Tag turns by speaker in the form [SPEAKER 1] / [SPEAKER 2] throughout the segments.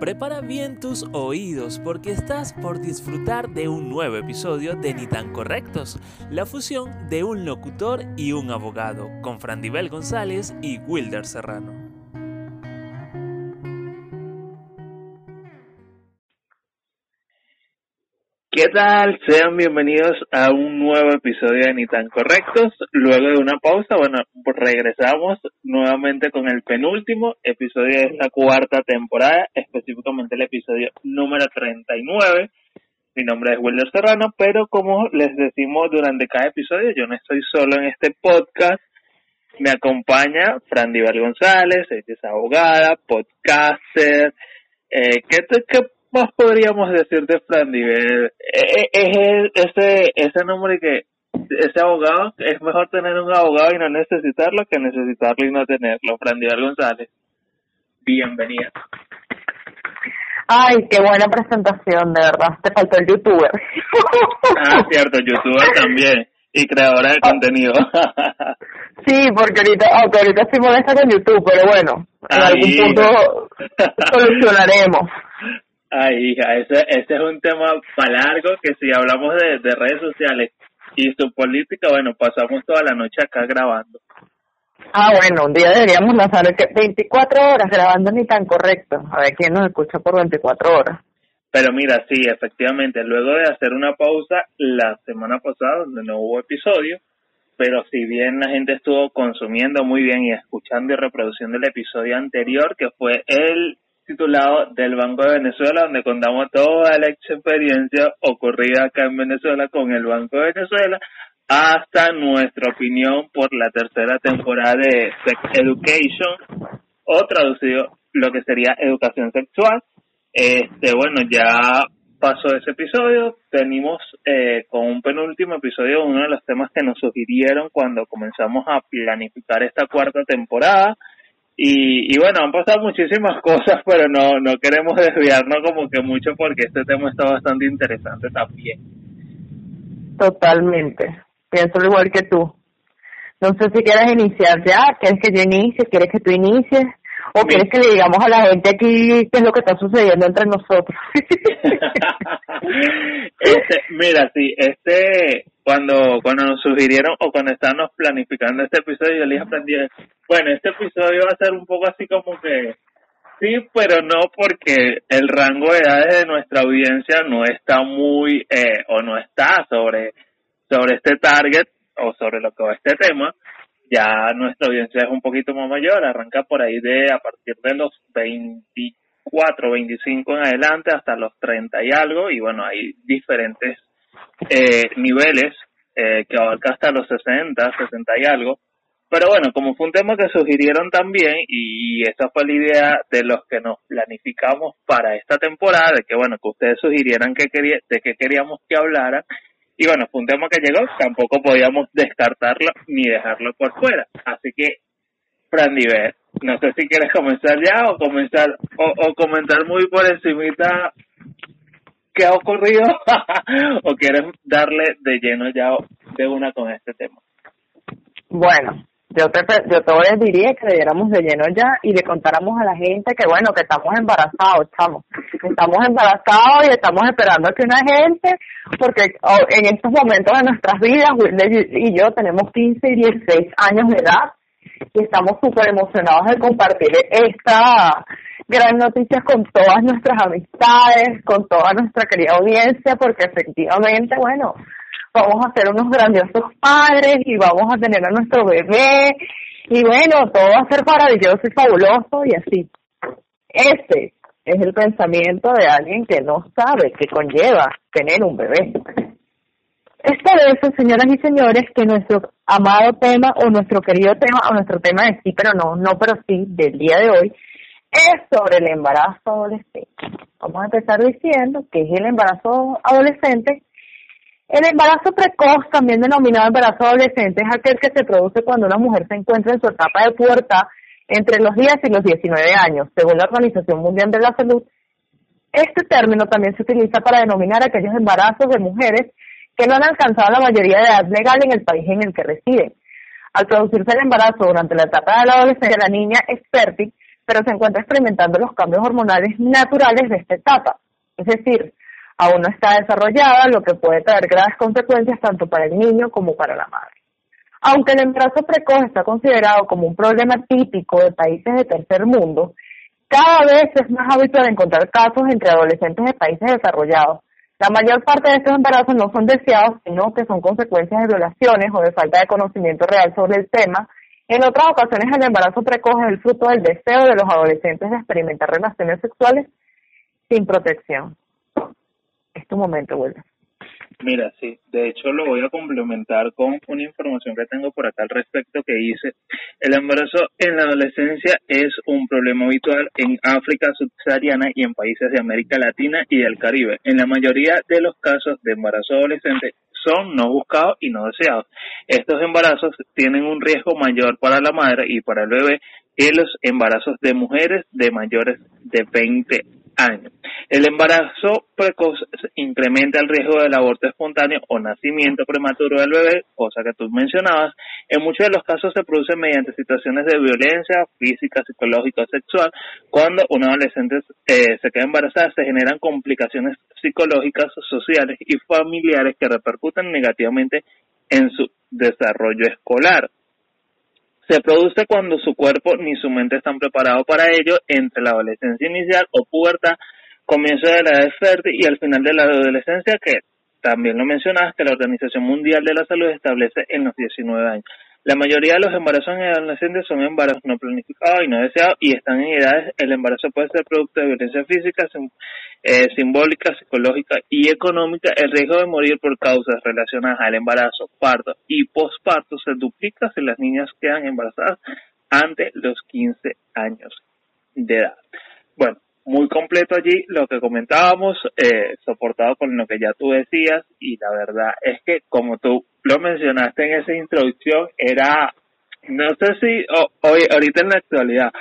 [SPEAKER 1] Prepara bien tus oídos porque estás por disfrutar de un nuevo episodio de Ni tan correctos, la fusión de un locutor y un abogado, con Frandibel González y Wilder Serrano.
[SPEAKER 2] ¿Qué tal? Sean bienvenidos a un nuevo episodio de Ni tan correctos. Luego de una pausa, bueno, regresamos nuevamente con el penúltimo episodio de esta cuarta temporada, específicamente el episodio número 39. Mi nombre es Wilder Serrano, pero como les decimos durante cada episodio, yo no estoy solo en este podcast. Me acompaña Fran González, es abogada, podcaster. Eh, ¿qué, ¿Qué más podríamos decir de Fran eh, eh, Es, ese, ese nombre que ese abogado, es mejor tener un abogado y no necesitarlo que necesitarlo y no tenerlo. Fran González, bienvenida.
[SPEAKER 3] Ay, qué buena presentación, de verdad. Te faltó el youtuber.
[SPEAKER 2] Ah, cierto, youtuber también. Y creadora de contenido.
[SPEAKER 3] Sí, porque ahorita, aunque ahorita estoy molesta con YouTube, pero bueno, en algún punto solucionaremos.
[SPEAKER 2] Ay, hija, ese, ese es un tema para largo que si hablamos de, de redes sociales y su política, bueno, pasamos toda la noche acá grabando.
[SPEAKER 3] Ah, bueno, un día deberíamos lanzar que 24 horas grabando ni tan correcto. A ver quién nos escucha por 24 horas.
[SPEAKER 2] Pero mira, sí, efectivamente, luego de hacer una pausa la semana pasada, donde no hubo episodio, pero si bien la gente estuvo consumiendo muy bien y escuchando y reproduciendo el episodio anterior, que fue el titulado del Banco de Venezuela, donde contamos toda la experiencia ocurrida acá en Venezuela con el Banco de Venezuela, hasta nuestra opinión por la tercera temporada de Sex Education, o traducido lo que sería educación sexual. Este, bueno, ya pasó ese episodio, venimos eh, con un penúltimo episodio, uno de los temas que nos sugirieron cuando comenzamos a planificar esta cuarta temporada, y, y bueno, han pasado muchísimas cosas, pero no, no queremos desviarnos como que mucho porque este tema está bastante interesante también.
[SPEAKER 3] Totalmente. Pienso igual que tú. No sé si quieres iniciar ya, quieres que yo inicie, quieres que tú inicies, o quieres que le digamos a la gente aquí qué es lo que está sucediendo entre nosotros.
[SPEAKER 2] este, mira, sí, este, cuando cuando nos sugirieron o cuando estábamos planificando este episodio, yo les aprendí, bueno, este episodio va a ser un poco así como que sí, pero no porque el rango de edades de nuestra audiencia no está muy eh, o no está sobre sobre este target o sobre lo que va este tema. Ya nuestra audiencia es un poquito más mayor, arranca por ahí de a partir de los 24, 25 en adelante hasta los 30 y algo y bueno, hay diferentes eh, niveles eh, que abarca hasta los 60, 60 y algo. Pero bueno, como fue un tema que sugirieron también y esa fue la idea de los que nos planificamos para esta temporada, de que bueno, que ustedes sugirieran que quería, de qué queríamos que hablara. Y bueno, fue un tema que llegó, tampoco podíamos descartarlo ni dejarlo por fuera. Así que, Diver, no sé si quieres comenzar ya o comenzar o, o comentar muy por encimita qué ha ocurrido o quieres darle de lleno ya de una con este tema?
[SPEAKER 3] Bueno, yo te, yo te diría que le diéramos de lleno ya y le contáramos a la gente que bueno, que estamos embarazados, estamos, estamos embarazados y estamos esperando que una gente, porque oh, en estos momentos de nuestras vidas, Wilde y yo tenemos 15 y 16 años de edad y estamos súper emocionados de compartir esta gran noticia con todas nuestras amistades, con toda nuestra querida audiencia, porque efectivamente, bueno, vamos a ser unos grandiosos padres y vamos a tener a nuestro bebé y bueno, todo va a ser maravilloso y fabuloso y así. Este es el pensamiento de alguien que no sabe qué conlleva tener un bebé. Es por eso, señoras y señores, que nuestro amado tema o nuestro querido tema o nuestro tema de sí, pero no, no, pero sí, del día de hoy, es sobre el embarazo adolescente. Vamos a empezar diciendo que es el embarazo adolescente. El embarazo precoz, también denominado embarazo adolescente, es aquel que se produce cuando una mujer se encuentra en su etapa de pubertad entre los 10 y los 19 años, según la Organización Mundial de la Salud. Este término también se utiliza para denominar aquellos embarazos de mujeres que no han alcanzado la mayoría de edad legal en el país en el que residen. Al producirse el embarazo durante la etapa de la adolescencia, la niña es fértil pero se encuentra experimentando los cambios hormonales naturales de esta etapa. Es decir, aún no está desarrollada, lo que puede traer graves consecuencias tanto para el niño como para la madre. Aunque el embarazo precoz está considerado como un problema típico de países de tercer mundo, cada vez es más habitual encontrar casos entre adolescentes de países desarrollados. La mayor parte de estos embarazos no son deseados, sino que son consecuencias de violaciones o de falta de conocimiento real sobre el tema. En otras ocasiones, el embarazo precoz es el fruto del deseo de los adolescentes de experimentar relaciones sexuales sin protección. Es tu momento, vuelve.
[SPEAKER 2] Mira, sí, de hecho lo voy a complementar con una información que tengo por acá al respecto que dice, el embarazo en la adolescencia es un problema habitual en África subsahariana y en países de América Latina y del Caribe. En la mayoría de los casos de embarazo adolescente son no buscados y no deseados. Estos embarazos tienen un riesgo mayor para la madre y para el bebé que los embarazos de mujeres de mayores de 20 años. El embarazo precoz incrementa el riesgo del aborto espontáneo o nacimiento prematuro del bebé, cosa que tú mencionabas. En muchos de los casos se produce mediante situaciones de violencia física, psicológica o sexual. Cuando una adolescente eh, se queda embarazada, se generan complicaciones psicológicas, sociales y familiares que repercuten negativamente en su desarrollo escolar se produce cuando su cuerpo ni su mente están preparados para ello entre la adolescencia inicial o pubertad, comienzo de la edad fértil y al final de la adolescencia que también lo mencionabas que la Organización Mundial de la Salud establece en los 19 años. La mayoría de los embarazos en adolescentes son embarazos no planificados y no deseados y están en edades, el embarazo puede ser producto de violencia física, eh, simbólica, psicológica y económica. El riesgo de morir por causas relacionadas al embarazo, parto y posparto se duplica si las niñas quedan embarazadas ante los 15 años de edad. Bueno, muy completo allí lo que comentábamos, eh, soportado con lo que ya tú decías, y la verdad es que como tú lo mencionaste en esa introducción, era, no sé si hoy, ahorita en la actualidad,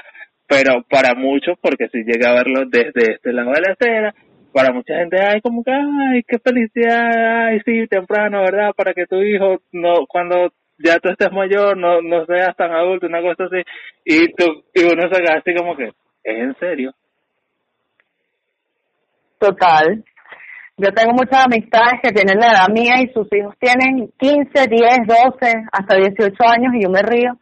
[SPEAKER 2] pero para muchos, porque si llega a verlo desde este lado de la escena, para mucha gente, ay, como que, ay, qué felicidad, ay, sí, temprano, ¿verdad? Para que tu hijo, no, cuando ya tú estés mayor, no, no seas tan adulto, una cosa así, y tú, y uno se queda así como que, ¿es en serio?
[SPEAKER 3] Total. Yo tengo muchas amistades que tienen la edad mía y sus hijos tienen 15, 10, 12, hasta 18 años y yo me río.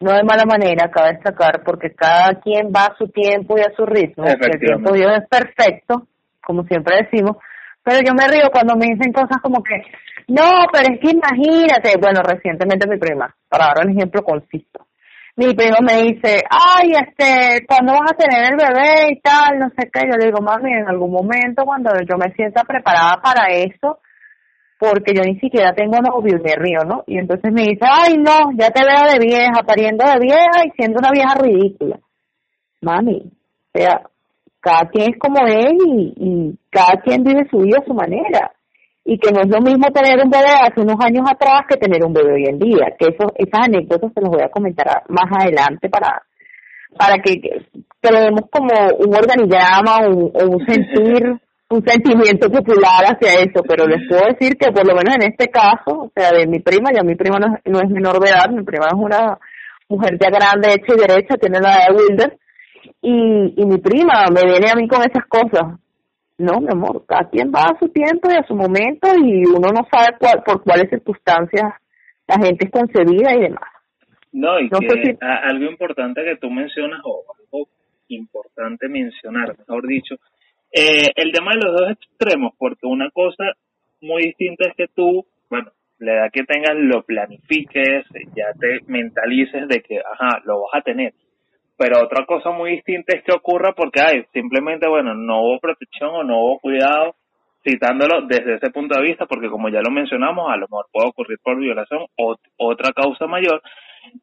[SPEAKER 3] No de mala manera, cabe destacar, porque cada quien va a su tiempo y a su ritmo. El tiempo de Dios es perfecto, como siempre decimos. Pero yo me río cuando me dicen cosas como que, no, pero es que imagínate. Bueno, recientemente mi prima, para dar un ejemplo conciso mi primo me dice, ay, este, ¿cuándo vas a tener el bebé y tal? No sé qué. Yo le digo, mami, en algún momento cuando yo me sienta preparada para eso, porque yo ni siquiera tengo novio y me río, ¿no? Y entonces me dice, ay, no, ya te veo de vieja, pariendo de vieja y siendo una vieja ridícula. Mami, o sea, cada quien es como es y, y cada quien vive su vida a su manera y que no es lo mismo tener un bebé hace unos años atrás que tener un bebé hoy en día, que eso, esas anécdotas se las voy a comentar más adelante para para que tenemos como un organigrama o, un sentir, un sentimiento popular hacia eso, pero les puedo decir que por lo menos en este caso, o sea, de mi prima, ya mi prima no es, no es menor de edad, mi prima es una mujer ya grande, hecha y derecha, tiene la edad de Wilder, y, y mi prima me viene a mí con esas cosas, no, mi amor, cada quien va a su tiempo y a su momento y uno no sabe cuál, por cuáles circunstancias la gente es concebida y demás.
[SPEAKER 2] No, y que algo importante que tú mencionas, o algo importante mencionar, mejor dicho, eh, el tema de los dos extremos, porque una cosa muy distinta es que tú, bueno, la edad que tengas lo planifiques, ya te mentalices de que, ajá, lo vas a tener. Pero otra cosa muy distinta es que ocurra porque hay simplemente, bueno, no hubo protección o no hubo cuidado, citándolo desde ese punto de vista, porque como ya lo mencionamos, a lo mejor puede ocurrir por violación o otra causa mayor,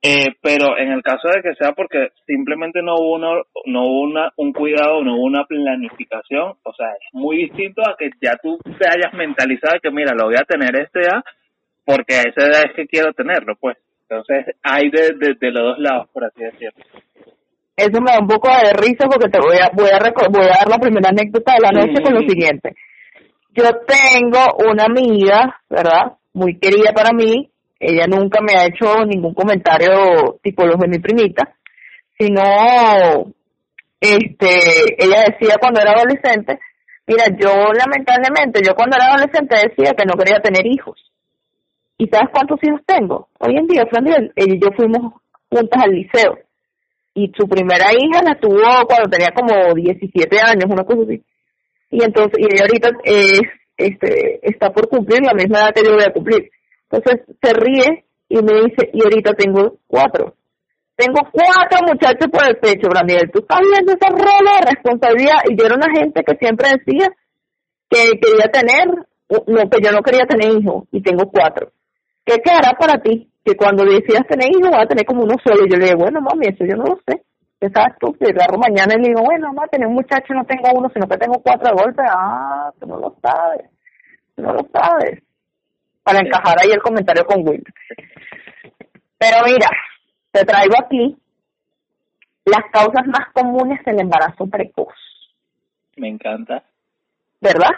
[SPEAKER 2] eh, pero en el caso de que sea porque simplemente no hubo, uno, no hubo una, un cuidado, no hubo una planificación, o sea, es muy distinto a que ya tú te hayas mentalizado que mira, lo voy a tener este edad porque a esa edad es que quiero tenerlo, pues. Entonces hay de, de, de los dos lados, por así decirlo
[SPEAKER 3] eso me da un poco de risa porque te voy a, voy a, voy a dar la primera anécdota de la noche con lo siguiente. Yo tengo una amiga, ¿verdad? Muy querida para mí. Ella nunca me ha hecho ningún comentario tipo los de mi primita. sino, este, ella decía cuando era adolescente, mira, yo lamentablemente, yo cuando era adolescente decía que no quería tener hijos. ¿Y sabes cuántos hijos tengo? Hoy en día, Fran, ella y yo fuimos juntas al liceo. Y su primera hija la tuvo cuando tenía como 17 años, una cosa así. Y entonces, y ella ahorita es, este, está por cumplir la misma edad que yo voy a cumplir. Entonces se ríe y me dice, y ahorita tengo cuatro. Tengo cuatro muchachos por el pecho, Braniel. Tú estás viendo ese rol de responsabilidad. Y yo era una gente que siempre decía que quería tener, no, que yo no quería tener hijos, y tengo cuatro. ¿Qué quedará para ti? Que cuando decidas tener hijos, vas a tener como uno solo. Y yo le digo, bueno, mami, eso yo no lo sé. ¿Qué sabes tú? Si agarro mañana y le digo, bueno, mamá, tener un muchacho no tengo uno, sino que tengo cuatro de golpe. Ah, tú no lo sabes. Tú no lo sabes. Para encajar ahí el comentario con Will. Pero mira, te traigo aquí las causas más comunes del embarazo precoz.
[SPEAKER 2] Me encanta.
[SPEAKER 3] ¿Verdad?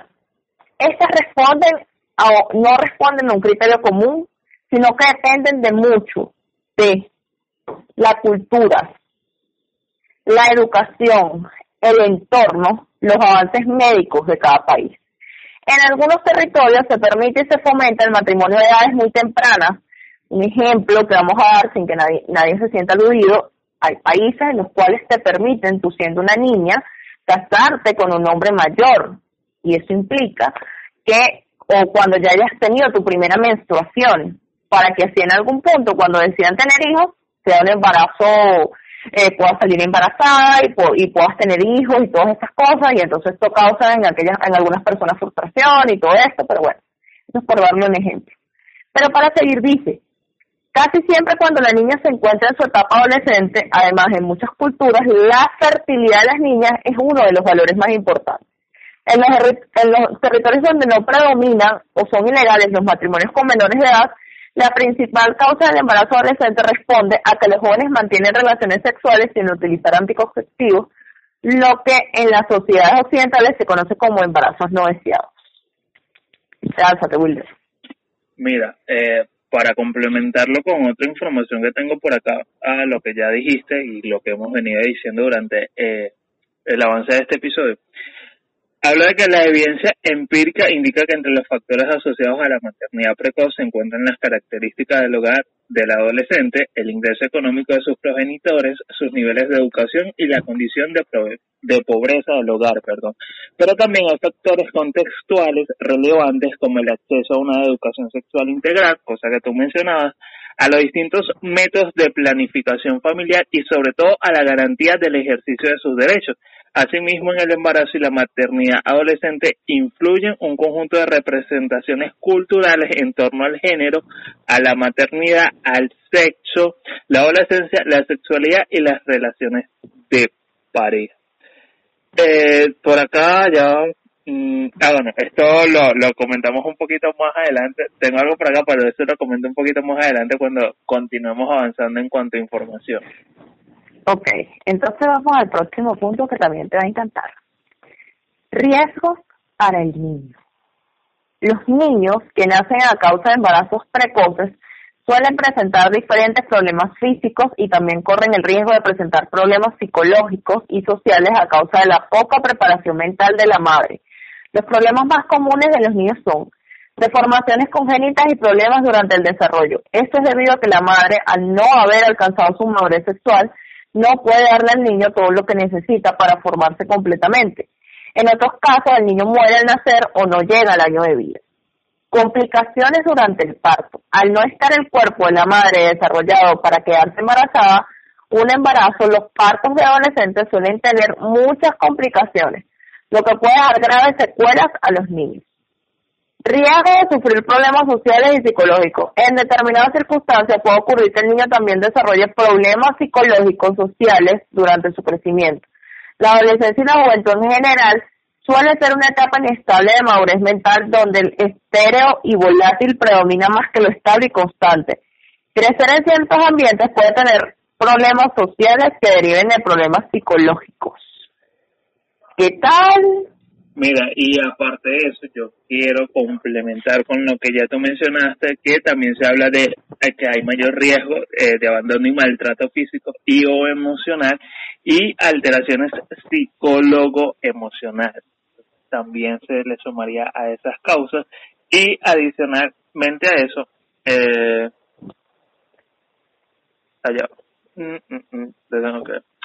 [SPEAKER 3] Estas responden o no responden a un criterio común, sino que dependen de mucho de la cultura, la educación, el entorno, los avances médicos de cada país. En algunos territorios se permite y se fomenta el matrimonio de edades muy tempranas. Un ejemplo que vamos a dar sin que nadie, nadie se sienta aludido, hay países en los cuales te permiten, tú siendo una niña, casarte con un hombre mayor. Y eso implica que, o cuando ya hayas tenido tu primera menstruación, para que así en algún punto, cuando decidan tener hijos, sea un embarazo eh, puedas salir embarazada y, y puedas tener hijos y todas estas cosas y entonces esto causa en aquellas en algunas personas frustración y todo esto pero bueno eso es por darle un ejemplo. Pero para seguir dice casi siempre cuando la niña se encuentra en su etapa adolescente además en muchas culturas la fertilidad de las niñas es uno de los valores más importantes. En los, en los territorios donde no predominan o son ilegales los matrimonios con menores de edad la principal causa del embarazo adolescente responde a que los jóvenes mantienen relaciones sexuales sin utilizar anticonceptivos, lo que en las sociedades occidentales se conoce como embarazos no deseados. Álzate, Wilder.
[SPEAKER 2] Mira, eh, para complementarlo con otra información que tengo por acá, a lo que ya dijiste y lo que hemos venido diciendo durante eh, el avance de este episodio, Habla de que la evidencia empírica indica que entre los factores asociados a la maternidad precoz se encuentran las características del hogar del adolescente, el ingreso económico de sus progenitores, sus niveles de educación y la condición de, de pobreza del hogar, perdón. Pero también hay factores contextuales relevantes como el acceso a una educación sexual integral, cosa que tú mencionabas, a los distintos métodos de planificación familiar y sobre todo a la garantía del ejercicio de sus derechos. Asimismo, en el embarazo y la maternidad adolescente influyen un conjunto de representaciones culturales en torno al género, a la maternidad, al sexo, la adolescencia, la sexualidad y las relaciones de pareja. Eh, por acá ya mm, ah, bueno, esto lo, lo comentamos un poquito más adelante. Tengo algo por acá, pero eso lo comento un poquito más adelante cuando continuemos avanzando en cuanto a información.
[SPEAKER 3] Ok, entonces vamos al próximo punto que también te va a encantar. Riesgos para el niño. Los niños que nacen a causa de embarazos precoces suelen presentar diferentes problemas físicos y también corren el riesgo de presentar problemas psicológicos y sociales a causa de la poca preparación mental de la madre. Los problemas más comunes de los niños son deformaciones congénitas y problemas durante el desarrollo. Esto es debido a que la madre, al no haber alcanzado su madurez sexual, no puede darle al niño todo lo que necesita para formarse completamente. En otros casos, el niño muere al nacer o no llega al año de vida. Complicaciones durante el parto. Al no estar el cuerpo de la madre desarrollado para quedarse embarazada, un embarazo, los partos de adolescentes suelen tener muchas complicaciones, lo que puede dar graves secuelas a los niños. Riesgo de sufrir problemas sociales y psicológicos. En determinadas circunstancias puede ocurrir que el niño también desarrolle problemas psicológicos sociales durante su crecimiento. La adolescencia y la juventud en general suele ser una etapa inestable de madurez mental donde el estéreo y volátil predomina más que lo estable y constante. Crecer en ciertos ambientes puede tener problemas sociales que deriven de problemas psicológicos. ¿Qué tal?
[SPEAKER 2] Mira, y aparte de eso, yo quiero complementar con lo que ya tú mencionaste, que también se habla de que hay mayor riesgo eh, de abandono y maltrato físico y o emocional y alteraciones psicólogo-emocionales. También se le sumaría a esas causas y adicionalmente a eso, eh, allá, mm, mm, mm,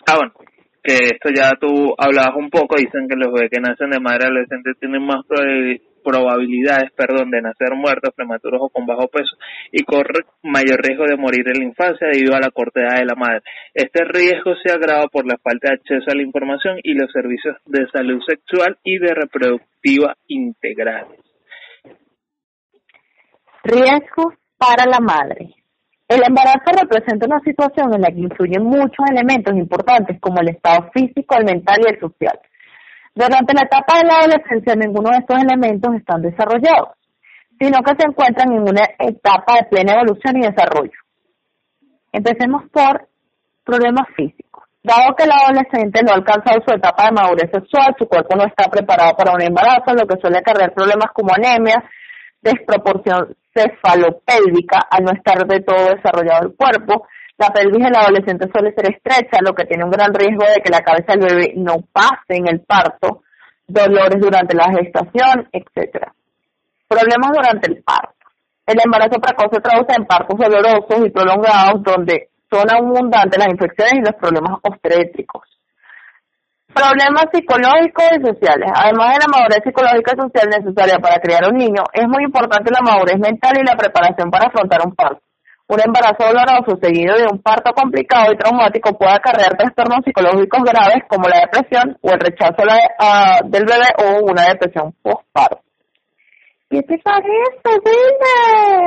[SPEAKER 2] ah bueno, que esto ya tú hablabas un poco, dicen que los bebés que nacen de madre adolescente tienen más probabilidades, perdón, de nacer muertos, prematuros o con bajo peso y corre mayor riesgo de morir en la infancia debido a la corta edad de la madre. Este riesgo se agrava por la falta de acceso a la información y los servicios de salud sexual y de reproductiva integrales.
[SPEAKER 3] Riesgos para la madre. El embarazo representa una situación en la que influyen muchos elementos importantes como el estado físico, el mental y el social. Durante la etapa de la adolescencia ninguno de estos elementos están desarrollados, sino que se encuentran en una etapa de plena evolución y desarrollo. Empecemos por problemas físicos. Dado que el adolescente no ha alcanzado su etapa de madurez sexual, su cuerpo no está preparado para un embarazo, lo que suele acarrear problemas como anemia, desproporción cefalopélvica al no estar de todo desarrollado el cuerpo. La pelvis del adolescente suele ser estrecha, lo que tiene un gran riesgo de que la cabeza del bebé no pase en el parto, dolores durante la gestación, etcétera. Problemas durante el parto. El embarazo precoz se traduce en partos dolorosos y prolongados donde son abundantes las infecciones y los problemas obstétricos. Problemas psicológicos y sociales. Además de la madurez psicológica y social necesaria para criar un niño, es muy importante la madurez mental y la preparación para afrontar un parto. Un embarazo doloroso seguido de un parto complicado y traumático puede acarrear trastornos psicológicos graves como la depresión o el rechazo del bebé o una depresión postparto. ¿Qué te parece,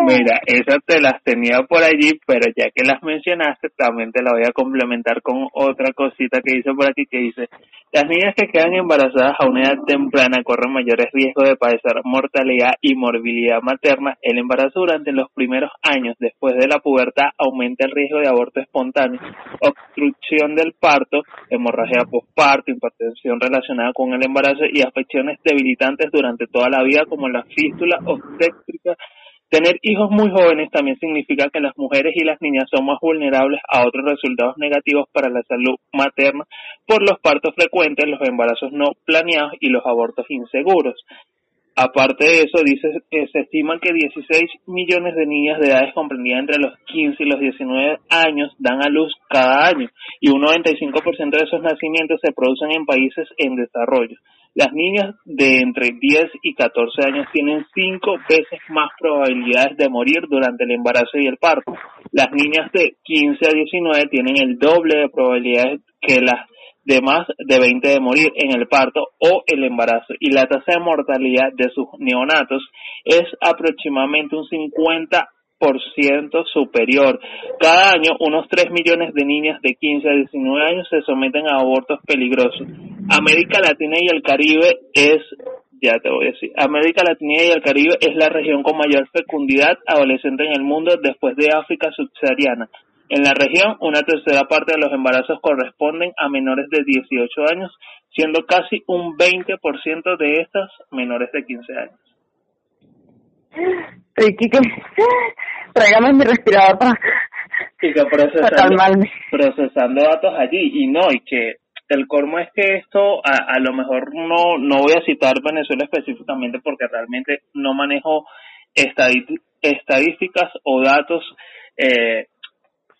[SPEAKER 2] Mira, esas te las tenía por allí, pero ya que las mencionaste, también te la voy a complementar con otra cosita que dice por aquí, que dice, las niñas que quedan embarazadas a una edad temprana corren mayores riesgos de padecer mortalidad y morbilidad materna. El embarazo durante los primeros años después de la pubertad aumenta el riesgo de aborto espontáneo, obstrucción del parto, hemorragia postparto, hipertensión relacionada con el embarazo y afecciones debilitantes durante toda la vida como la física obstétrica. Tener hijos muy jóvenes también significa que las mujeres y las niñas son más vulnerables a otros resultados negativos para la salud materna por los partos frecuentes, los embarazos no planeados y los abortos inseguros. Aparte de eso, dice, que se estima que 16 millones de niñas de edades comprendidas entre los 15 y los 19 años dan a luz cada año y un 95% de esos nacimientos se producen en países en desarrollo. Las niñas de entre 10 y 14 años tienen cinco veces más probabilidades de morir durante el embarazo y el parto. Las niñas de 15 a 19 tienen el doble de probabilidades que las demás de 20 de morir en el parto o el embarazo. Y la tasa de mortalidad de sus neonatos es aproximadamente un 50 superior. Cada año, unos 3 millones de niñas de 15 a 19 años se someten a abortos peligrosos. América Latina y el Caribe es, ya te voy a decir, América Latina y el Caribe es la región con mayor fecundidad adolescente en el mundo después de África subsahariana. En la región, una tercera parte de los embarazos corresponden a menores de 18 años, siendo casi un 20% de estas menores de 15 años.
[SPEAKER 3] Ricky, que tráigame mi respirador para,
[SPEAKER 2] procesando, procesando datos allí. Y no, y que el colmo es que esto a, a lo mejor no no voy a citar Venezuela específicamente porque realmente no manejo estadísticas o datos eh,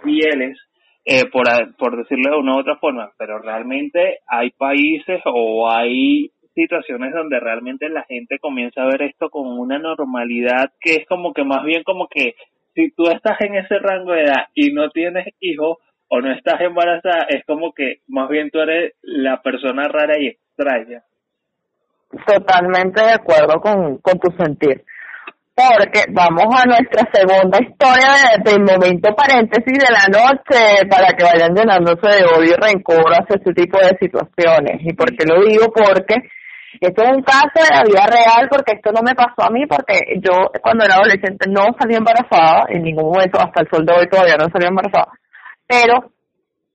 [SPEAKER 2] fieles eh, por, por decirlo de una u otra forma, pero realmente hay países o hay situaciones donde realmente la gente comienza a ver esto con una normalidad que es como que más bien como que si tú estás en ese rango de edad y no tienes hijos o no estás embarazada, es como que más bien tú eres la persona rara y extraña.
[SPEAKER 3] Totalmente de acuerdo con, con tu sentir. Porque vamos a nuestra segunda historia del momento paréntesis de la noche para que vayan llenándose de odio y rencor hacia este tipo de situaciones. ¿Y por qué lo digo? Porque esto es un caso de la vida real porque esto no me pasó a mí porque yo cuando era adolescente no salí embarazada, en ningún momento, hasta el sol de hoy todavía no salí embarazada, pero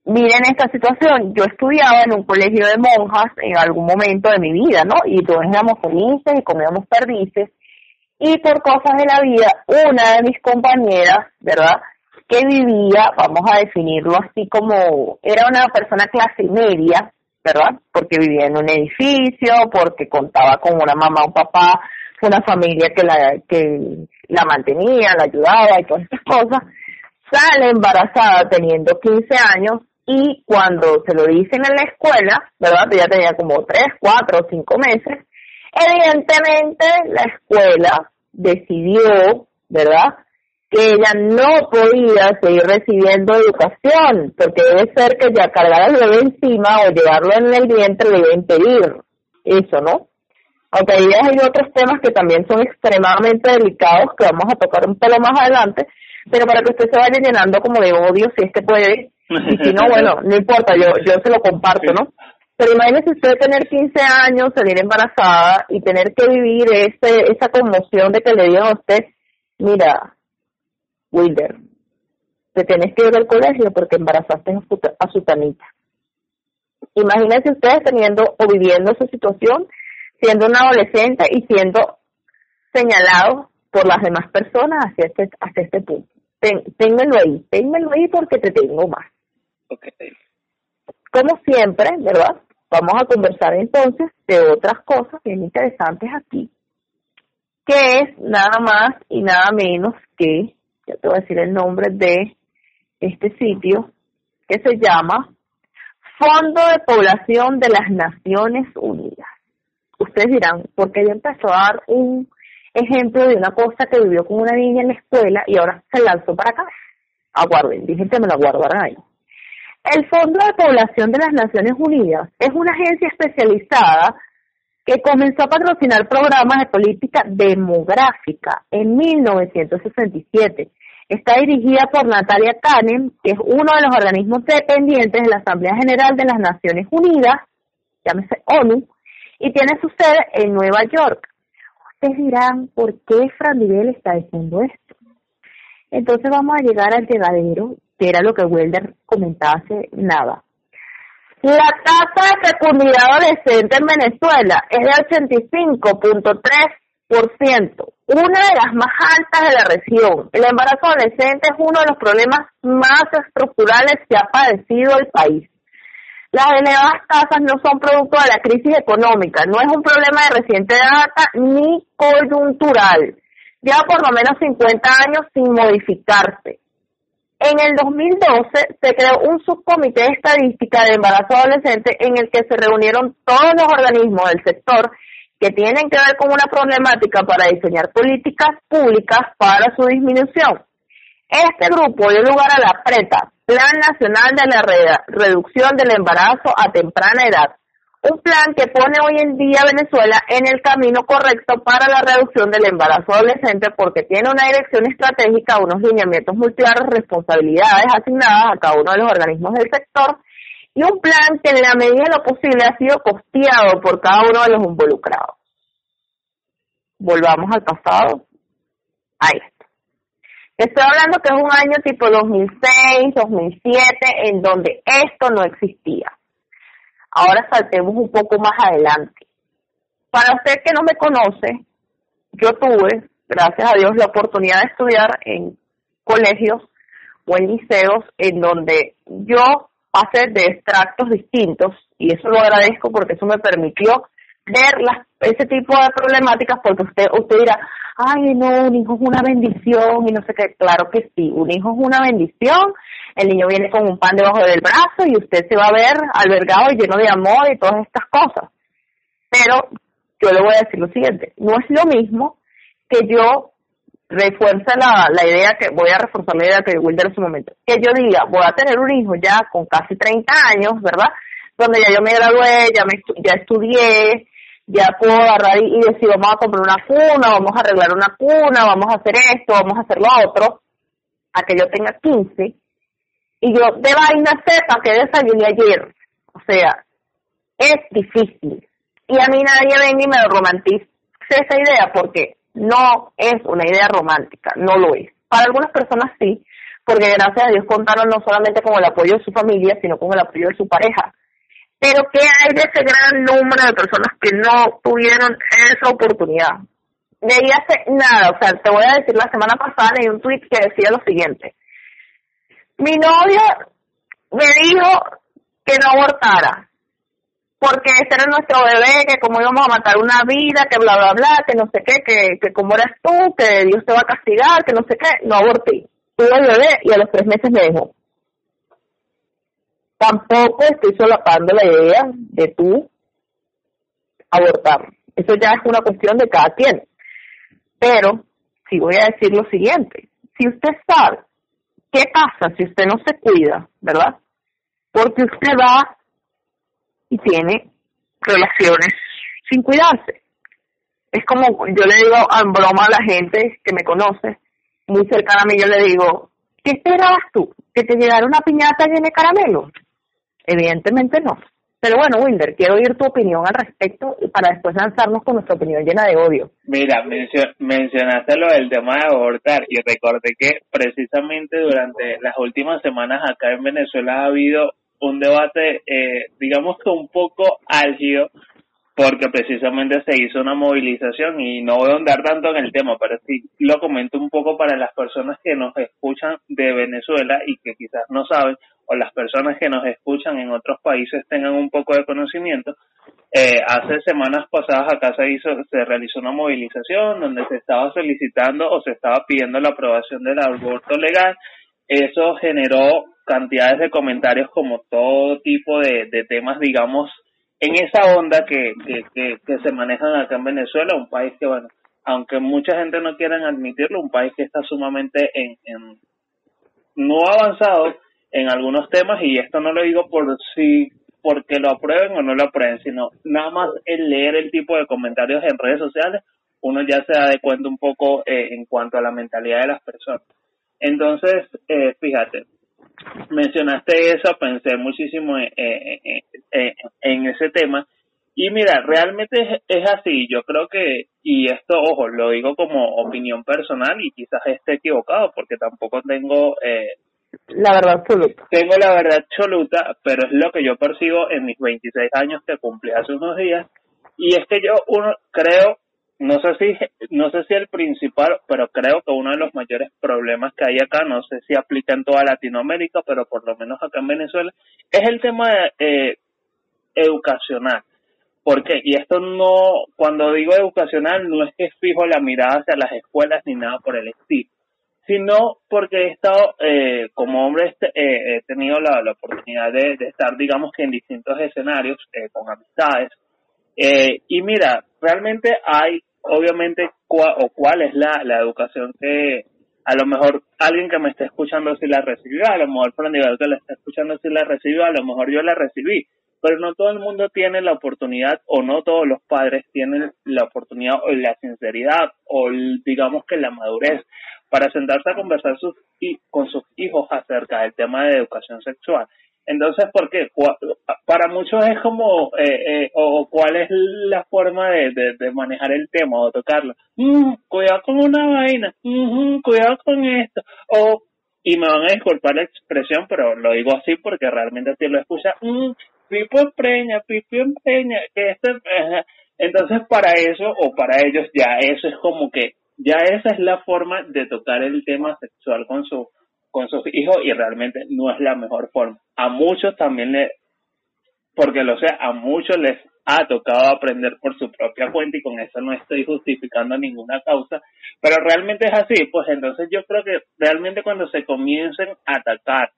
[SPEAKER 3] miren esta situación, yo estudiaba en un colegio de monjas en algún momento de mi vida, ¿no? Y todos éramos felices y comíamos perdices. Y por cosas de la vida, una de mis compañeras, ¿verdad? Que vivía, vamos a definirlo así como, era una persona clase media, ¿verdad? Porque vivía en un edificio, porque contaba con una mamá un papá, una familia que la, que la mantenía, la ayudaba y todas estas cosas. Sale embarazada teniendo 15 años y cuando se lo dicen en la escuela, ¿verdad? Ya tenía como 3, 4 o 5 meses, evidentemente la escuela decidió, ¿verdad? Que ella no podía seguir recibiendo educación, porque debe ser que ya cargar al bebé encima o llevarlo en el vientre le iba a impedir eso, ¿no? Aunque ahí hay otros temas que también son extremadamente delicados que vamos a tocar un pelo más adelante, pero para que usted se vaya llenando como de odio si es que puede, y si no, bueno, no importa, yo, yo se lo comparto, ¿no? Pero imagínese usted tener 15 años, salir embarazada y tener que vivir ese, esa conmoción de que le digan a usted, mira, Wilder, te tienes que ir al colegio porque embarazaste a su tanita. Imagínense ustedes teniendo o viviendo esa situación, siendo un adolescente y siendo señalado por las demás personas hacia este, hacia este punto. Ten, ténmelo ahí, ténmelo ahí porque te tengo más. Okay. Como siempre, ¿verdad? Vamos a conversar entonces de otras cosas bien interesantes aquí, que es nada más y nada menos que ya te voy a decir el nombre de este sitio, que se llama Fondo de Población de las Naciones Unidas. Ustedes dirán, ¿por qué ella empezó a dar un ejemplo de una cosa que vivió con una niña en la escuela y ahora se lanzó para acá? Aguarden, dije que me lo guardarán ahí. El Fondo de Población de las Naciones Unidas es una agencia especializada que comenzó a patrocinar programas de política demográfica en 1967 Está dirigida por Natalia Kanem, que es uno de los organismos dependientes de la Asamblea General de las Naciones Unidas, llámese ONU, y tiene su sede en Nueva York. Ustedes dirán, ¿por qué Fran está diciendo esto? Entonces vamos a llegar al llegadero, que era lo que Wilder comentaba hace nada. La tasa de fecundidad adolescente en Venezuela es de 85.3 una de las más altas de la región. El embarazo adolescente es uno de los problemas más estructurales que ha padecido el país. Las elevadas tasas no son producto de la crisis económica, no es un problema de reciente data ni coyuntural. Lleva por lo menos 50 años sin modificarse. En el 2012 se creó un subcomité de estadística de embarazo adolescente en el que se reunieron todos los organismos del sector que tienen que ver con una problemática para diseñar políticas públicas para su disminución. Este grupo dio lugar a la PRETA, Plan Nacional de la Reducción del Embarazo a Temprana Edad, un plan que pone hoy en día Venezuela en el camino correcto para la reducción del embarazo adolescente porque tiene una dirección estratégica, unos lineamientos muy claros, responsabilidades asignadas a cada uno de los organismos del sector un plan que en la medida de lo posible ha sido costeado por cada uno de los involucrados. Volvamos al pasado. Ahí está. Estoy hablando que es un año tipo 2006, 2007, en donde esto no existía. Ahora saltemos un poco más adelante. Para usted que no me conoce, yo tuve, gracias a Dios, la oportunidad de estudiar en colegios o en liceos en donde yo pasé de extractos distintos y eso lo agradezco porque eso me permitió ver las, ese tipo de problemáticas porque usted usted dirá, ay no, un hijo es una bendición y no sé qué, claro que sí, un hijo es una bendición, el niño viene con un pan debajo del brazo y usted se va a ver albergado y lleno de amor y todas estas cosas. Pero yo le voy a decir lo siguiente, no es lo mismo que yo refuerza la, la idea que, voy a reforzar la idea que Wilder en su momento, que yo diga, voy a tener un hijo ya con casi 30 años, ¿verdad? Donde ya yo me gradué, ya me ya estudié, ya puedo agarrar y, decir, vamos a comprar una cuna, vamos a arreglar una cuna, vamos a hacer esto, vamos a hacer lo otro, a que yo tenga 15, y yo de vaina sepa que desayuné ayer. O sea, es difícil. Y a mí nadie venga y me romantice esa idea porque no es una idea romántica, no lo es. Para algunas personas sí, porque gracias a Dios contaron no solamente con el apoyo de su familia, sino con el apoyo de su pareja. Pero ¿qué hay de ese gran número de personas que no tuvieron esa oportunidad? De ahí hace nada, o sea, te voy a decir, la semana pasada leí un tweet que decía lo siguiente. Mi novio me dijo que no abortara, porque ese era nuestro bebé, que como íbamos a matar una vida, que bla, bla, bla, que no sé qué, que, que como eres tú, que Dios te va a castigar, que no sé qué, no aborté. Tuve el bebé y a los tres meses me dejó. Tampoco estoy solapando la idea de tú abortar. Eso ya es una cuestión de cada quien. Pero, si voy a decir lo siguiente, si usted sabe qué pasa si usted no se cuida, ¿verdad? Porque usted va y tiene relaciones sin cuidarse. Es como yo le digo en broma a la gente que me conoce, muy cercana a mí, yo le digo, ¿qué esperabas tú? ¿Que te llegara una piñata llena de caramelo? Evidentemente no. Pero bueno, Wilder, quiero oír tu opinión al respecto para después lanzarnos con nuestra opinión llena de odio.
[SPEAKER 2] Mira, mencionaste lo del tema de abortar y recordé que precisamente durante las últimas semanas acá en Venezuela ha habido un debate, eh, digamos que un poco álgido, porque precisamente se hizo una movilización y no voy a andar tanto en el tema, pero sí lo comento un poco para las personas que nos escuchan de Venezuela y que quizás no saben, o las personas que nos escuchan en otros países tengan un poco de conocimiento. Eh, hace semanas pasadas acá se hizo, se realizó una movilización donde se estaba solicitando o se estaba pidiendo la aprobación del aborto legal. Eso generó cantidades de comentarios como todo tipo de, temas, digamos, en esa onda que, que, que, se manejan acá en Venezuela, un país que, bueno, aunque mucha gente no quiera admitirlo, un país que está sumamente en, en no avanzado en algunos temas y esto no lo digo por si porque lo aprueben o no lo aprueben, sino nada más el leer el tipo de comentarios en redes sociales, uno ya se da de cuenta un poco eh, en cuanto a la mentalidad de las personas. Entonces, eh, fíjate, mencionaste eso, pensé muchísimo en, ese tema. Y mira, realmente es, así. Yo creo que, y esto, ojo, lo digo como opinión personal y quizás esté equivocado porque tampoco tengo... Eh,
[SPEAKER 3] la verdad absoluta.
[SPEAKER 2] Tengo la verdad absoluta, pero es lo que yo percibo en mis 26 años que cumplí hace unos días. Y es que yo uno creo no sé si no sé si el principal, pero creo que uno de los mayores problemas que hay acá, no sé si aplica en toda Latinoamérica, pero por lo menos acá en Venezuela, es el tema eh, educacional. ¿Por qué? Y esto no, cuando digo educacional, no es que fijo la mirada hacia las escuelas ni nada por el estilo, sino porque he estado, eh, como hombre, este, eh, he tenido la, oportunidad de, estar, digamos que en distintos escenarios, con amistades, y mira, realmente hay obviamente o cuál es la, la educación que a lo mejor alguien que me está escuchando si la recibió, a lo mejor Fran que la está escuchando si la recibió, a lo mejor yo la recibí, pero no todo el mundo tiene la oportunidad o no todos los padres tienen la oportunidad o la sinceridad o digamos que la madurez para sentarse a conversar sus, con sus hijos acerca del tema de educación sexual. Entonces, ¿por qué? Para muchos es como, eh, eh, o cuál es la forma de, manejar el tema o tocarlo. Mm, cuidado con una vaina, cuidado con esto. O, y me van a disculpar la expresión, pero lo digo así porque realmente así lo escucha. Mm, pipo empeña, pipo empeña, que este... Entonces, para eso o para ellos ya eso es como que, ya esa es la forma de tocar el tema sexual con su con sus hijos y realmente no es la mejor forma. A muchos también le, porque lo sé, a muchos les ha tocado aprender por su propia cuenta y con eso no estoy justificando ninguna causa, pero realmente es así, pues entonces yo creo que realmente cuando se comiencen a atacar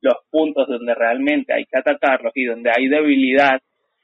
[SPEAKER 2] los puntos donde realmente hay que atacarlos y donde hay debilidad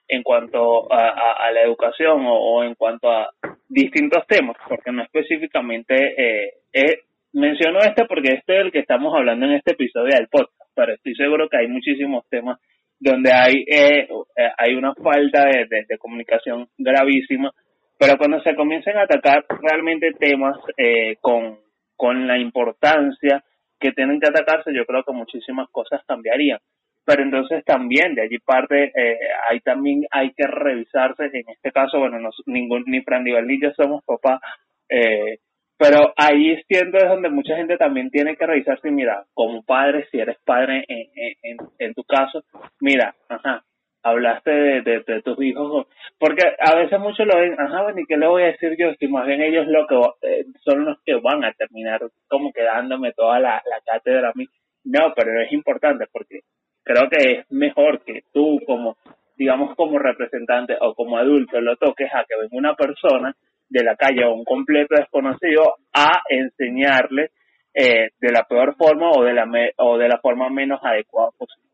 [SPEAKER 2] en cuanto a, la educación o, en cuanto a distintos temas, porque no específicamente eh, es menciono este porque este es el que estamos hablando en este episodio del podcast, pero estoy seguro que hay muchísimos temas donde hay eh, eh, hay una falta de, comunicación gravísima, pero cuando se comiencen a atacar realmente temas eh, con, con la importancia que tienen que atacarse, yo creo que muchísimas cosas cambiarían. Pero entonces también de allí parte, eh, hay también hay que revisarse, en este caso, bueno, ningún, ni Fran ni yo somos papás, eh, pero ahí siendo es donde mucha gente también tiene que revisarse, mira, como padre, si eres padre en, en, en tu caso, mira, ajá, hablaste de, de, tus hijos, porque a veces muchos lo ven, ajá, bueno, ¿y qué le voy a decir yo? Si más bien ellos lo que eh, son los que van a terminar como quedándome toda la, la cátedra a mí. No, pero es importante porque creo que es mejor que tú como, digamos, como representante o como adulto lo toques a que venga una persona de la calle o un completo desconocido a enseñarle eh, de la peor forma o de la o de la forma menos adecuada posible.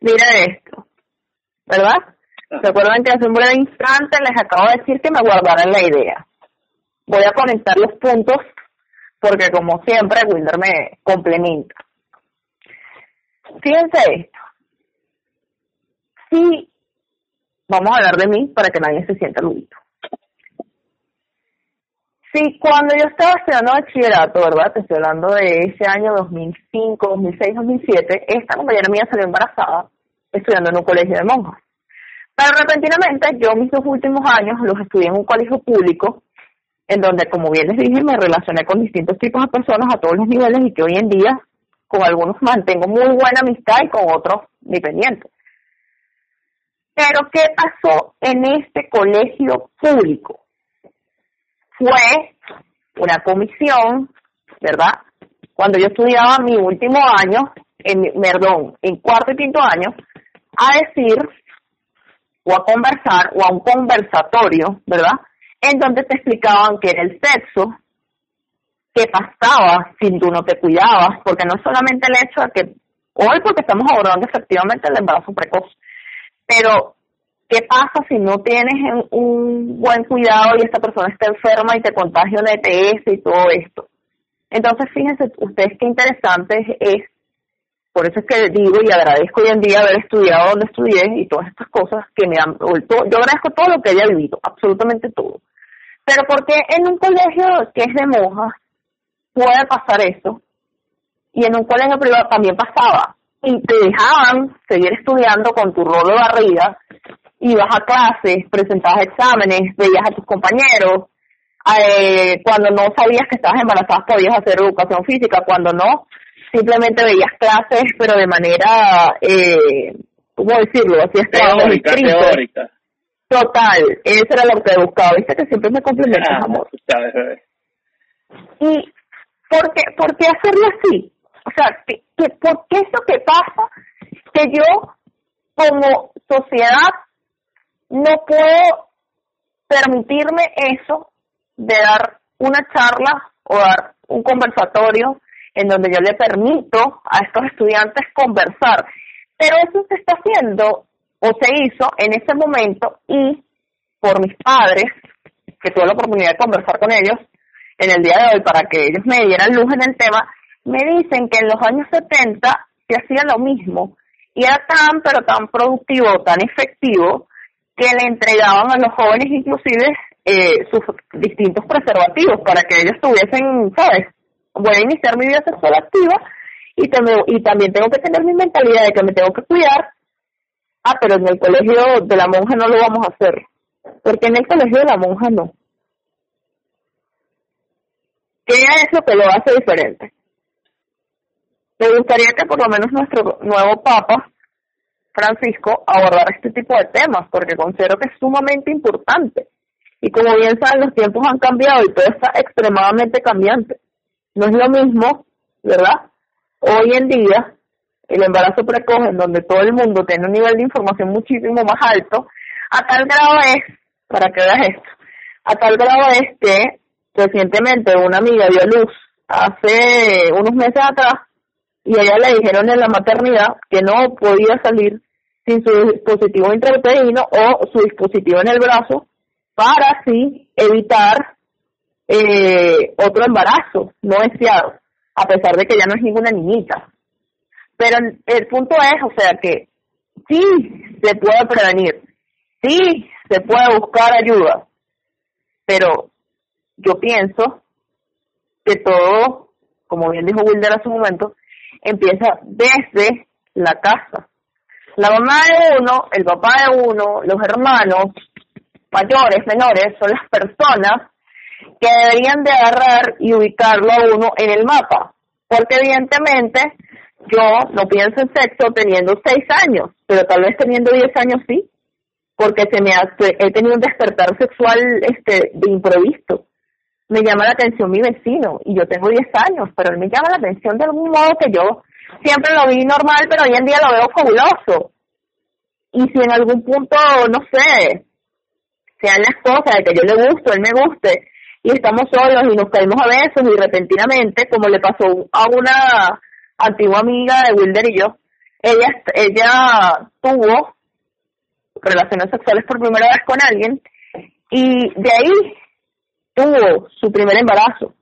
[SPEAKER 3] Mira esto, ¿verdad? ¿Se acuerdan que hace un breve instante les acabo de decir que me guardaran la idea? Voy a conectar los puntos porque como siempre Wilder me complementa. Fíjense esto. Sí, vamos a hablar de mí para que nadie se sienta lúdico. Sí, cuando yo estaba estudiando bachillerato, ¿verdad? Te estoy hablando de ese año 2005, 2006, 2007. Esta compañera mía salió embarazada estudiando en un colegio de monjas. Pero repentinamente yo mis dos últimos años los estudié en un colegio público, en donde, como bien les dije, me relacioné con distintos tipos de personas a todos los niveles y que hoy en día con algunos mantengo muy buena amistad y con otros ni pendiente. Pero ¿qué pasó en este colegio público? Fue una comisión, ¿verdad? Cuando yo estudiaba mi último año, en, perdón, en cuarto y quinto año, a decir o a conversar o a un conversatorio, ¿verdad? En donde te explicaban qué era el sexo, qué pasaba si tú no te cuidabas, porque no es solamente el hecho de que hoy porque estamos abordando efectivamente el embarazo precoz, pero ¿Qué pasa si no tienes un buen cuidado y esta persona está enferma y te contagia una ETS y todo esto? Entonces, fíjense ustedes qué interesante es, por eso es que digo y agradezco hoy en día haber estudiado donde estudié y todas estas cosas que me han, yo agradezco todo lo que haya vivido, absolutamente todo. Pero porque en un colegio que es de monjas puede pasar eso y en un colegio privado también pasaba y te dejaban seguir estudiando con tu rol de barriga ibas a clases, presentabas exámenes, veías a tus compañeros, eh, cuando no sabías que estabas embarazada podías hacer educación física, cuando no, simplemente veías clases, pero de manera, eh, ¿cómo decirlo? Hacías
[SPEAKER 2] teórica, teórica.
[SPEAKER 3] Total, eso era lo que buscaba, viste que siempre me complementas, ah, amor. Y, ¿por qué, ¿por qué hacerlo así? O sea, ¿qué, qué, ¿por qué eso que pasa? Que yo, como sociedad, no puedo permitirme eso de dar una charla o dar un conversatorio en donde yo le permito a estos estudiantes conversar. Pero eso se está haciendo o se hizo en ese momento y por mis padres, que tuve la oportunidad de conversar con ellos en el día de hoy para que ellos me dieran luz en el tema, me dicen que en los años 70 se hacía lo mismo y era tan pero tan productivo, tan efectivo, que le entregaban a los jóvenes inclusive eh, sus distintos preservativos para que ellos tuviesen, ¿sabes? Voy a iniciar mi vida sexual activa y, y también tengo que tener mi mentalidad de que me tengo que cuidar. Ah, pero en el colegio de la monja no lo vamos a hacer. Porque en el colegio de la monja no. ¿Qué es lo que lo hace diferente? Me gustaría que por lo menos nuestro nuevo papa Francisco abordar este tipo de temas, porque considero que es sumamente importante. Y como bien saben, los tiempos han cambiado y todo está extremadamente cambiante. No es lo mismo, ¿verdad? Hoy en día, el embarazo precoz, en donde todo el mundo tiene un nivel de información muchísimo más alto, a tal grado es, para que veas esto, a tal grado es que recientemente una amiga dio luz hace unos meses atrás y a ella le dijeron en la maternidad que no podía salir sin su dispositivo intrauterino o su dispositivo en el brazo para así evitar eh, otro embarazo no deseado, a pesar de que ya no es ninguna niñita. Pero el punto es, o sea, que sí se puede prevenir, sí se puede buscar ayuda, pero yo pienso que todo, como bien dijo Wilder hace un momento, empieza desde la casa la mamá de uno, el papá de uno, los hermanos, mayores, menores, son las personas que deberían de agarrar y ubicarlo a uno en el mapa. Porque evidentemente yo no pienso en sexo teniendo seis años, pero tal vez teniendo diez años sí, porque se me hace, he tenido un despertar sexual este de improviso. Me llama la atención mi vecino y yo tengo diez años, pero él me llama la atención de algún modo que yo siempre lo vi normal, pero hoy en día lo veo fabuloso. Y si en algún punto, no sé, sean las cosas de que yo le gusto, él me guste, y estamos solos y nos caímos a besos y repentinamente, como le pasó a una antigua amiga de Wilder y yo, ella, ella tuvo relaciones sexuales por primera vez con alguien y de ahí tuvo su primer embarazo,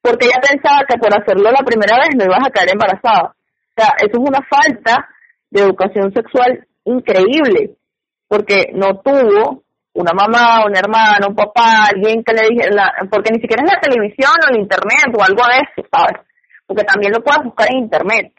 [SPEAKER 3] porque ella pensaba que por hacerlo la primera vez no ibas a caer embarazada. O sea, eso es una falta de educación sexual increíble, porque no tuvo una mamá, un hermano, un papá, alguien que le dijera, porque ni siquiera es la televisión o el internet o algo de eso, ¿sabes? Porque también lo puedes buscar en internet,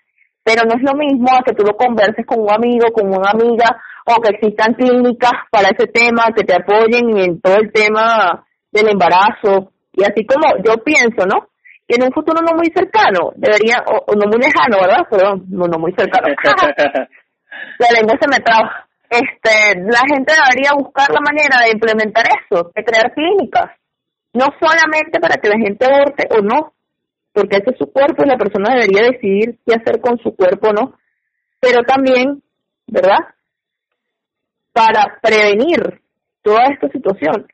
[SPEAKER 3] pero no es lo mismo a que tú lo converses con un amigo, con una amiga, o que existan clínicas para ese tema, que te apoyen en todo el tema del embarazo, y así como yo pienso, ¿no? Que en un futuro no muy cercano, debería, o, no muy lejano, ¿verdad? Perdón, no, no muy cercano. la lengua se me traba este, la gente debería buscar la manera de implementar eso, de crear clínicas, no solamente para que la gente aborte o no, porque ese es su cuerpo y la persona debería decidir qué hacer con su cuerpo o no, pero también, ¿verdad? Para prevenir toda esta situación,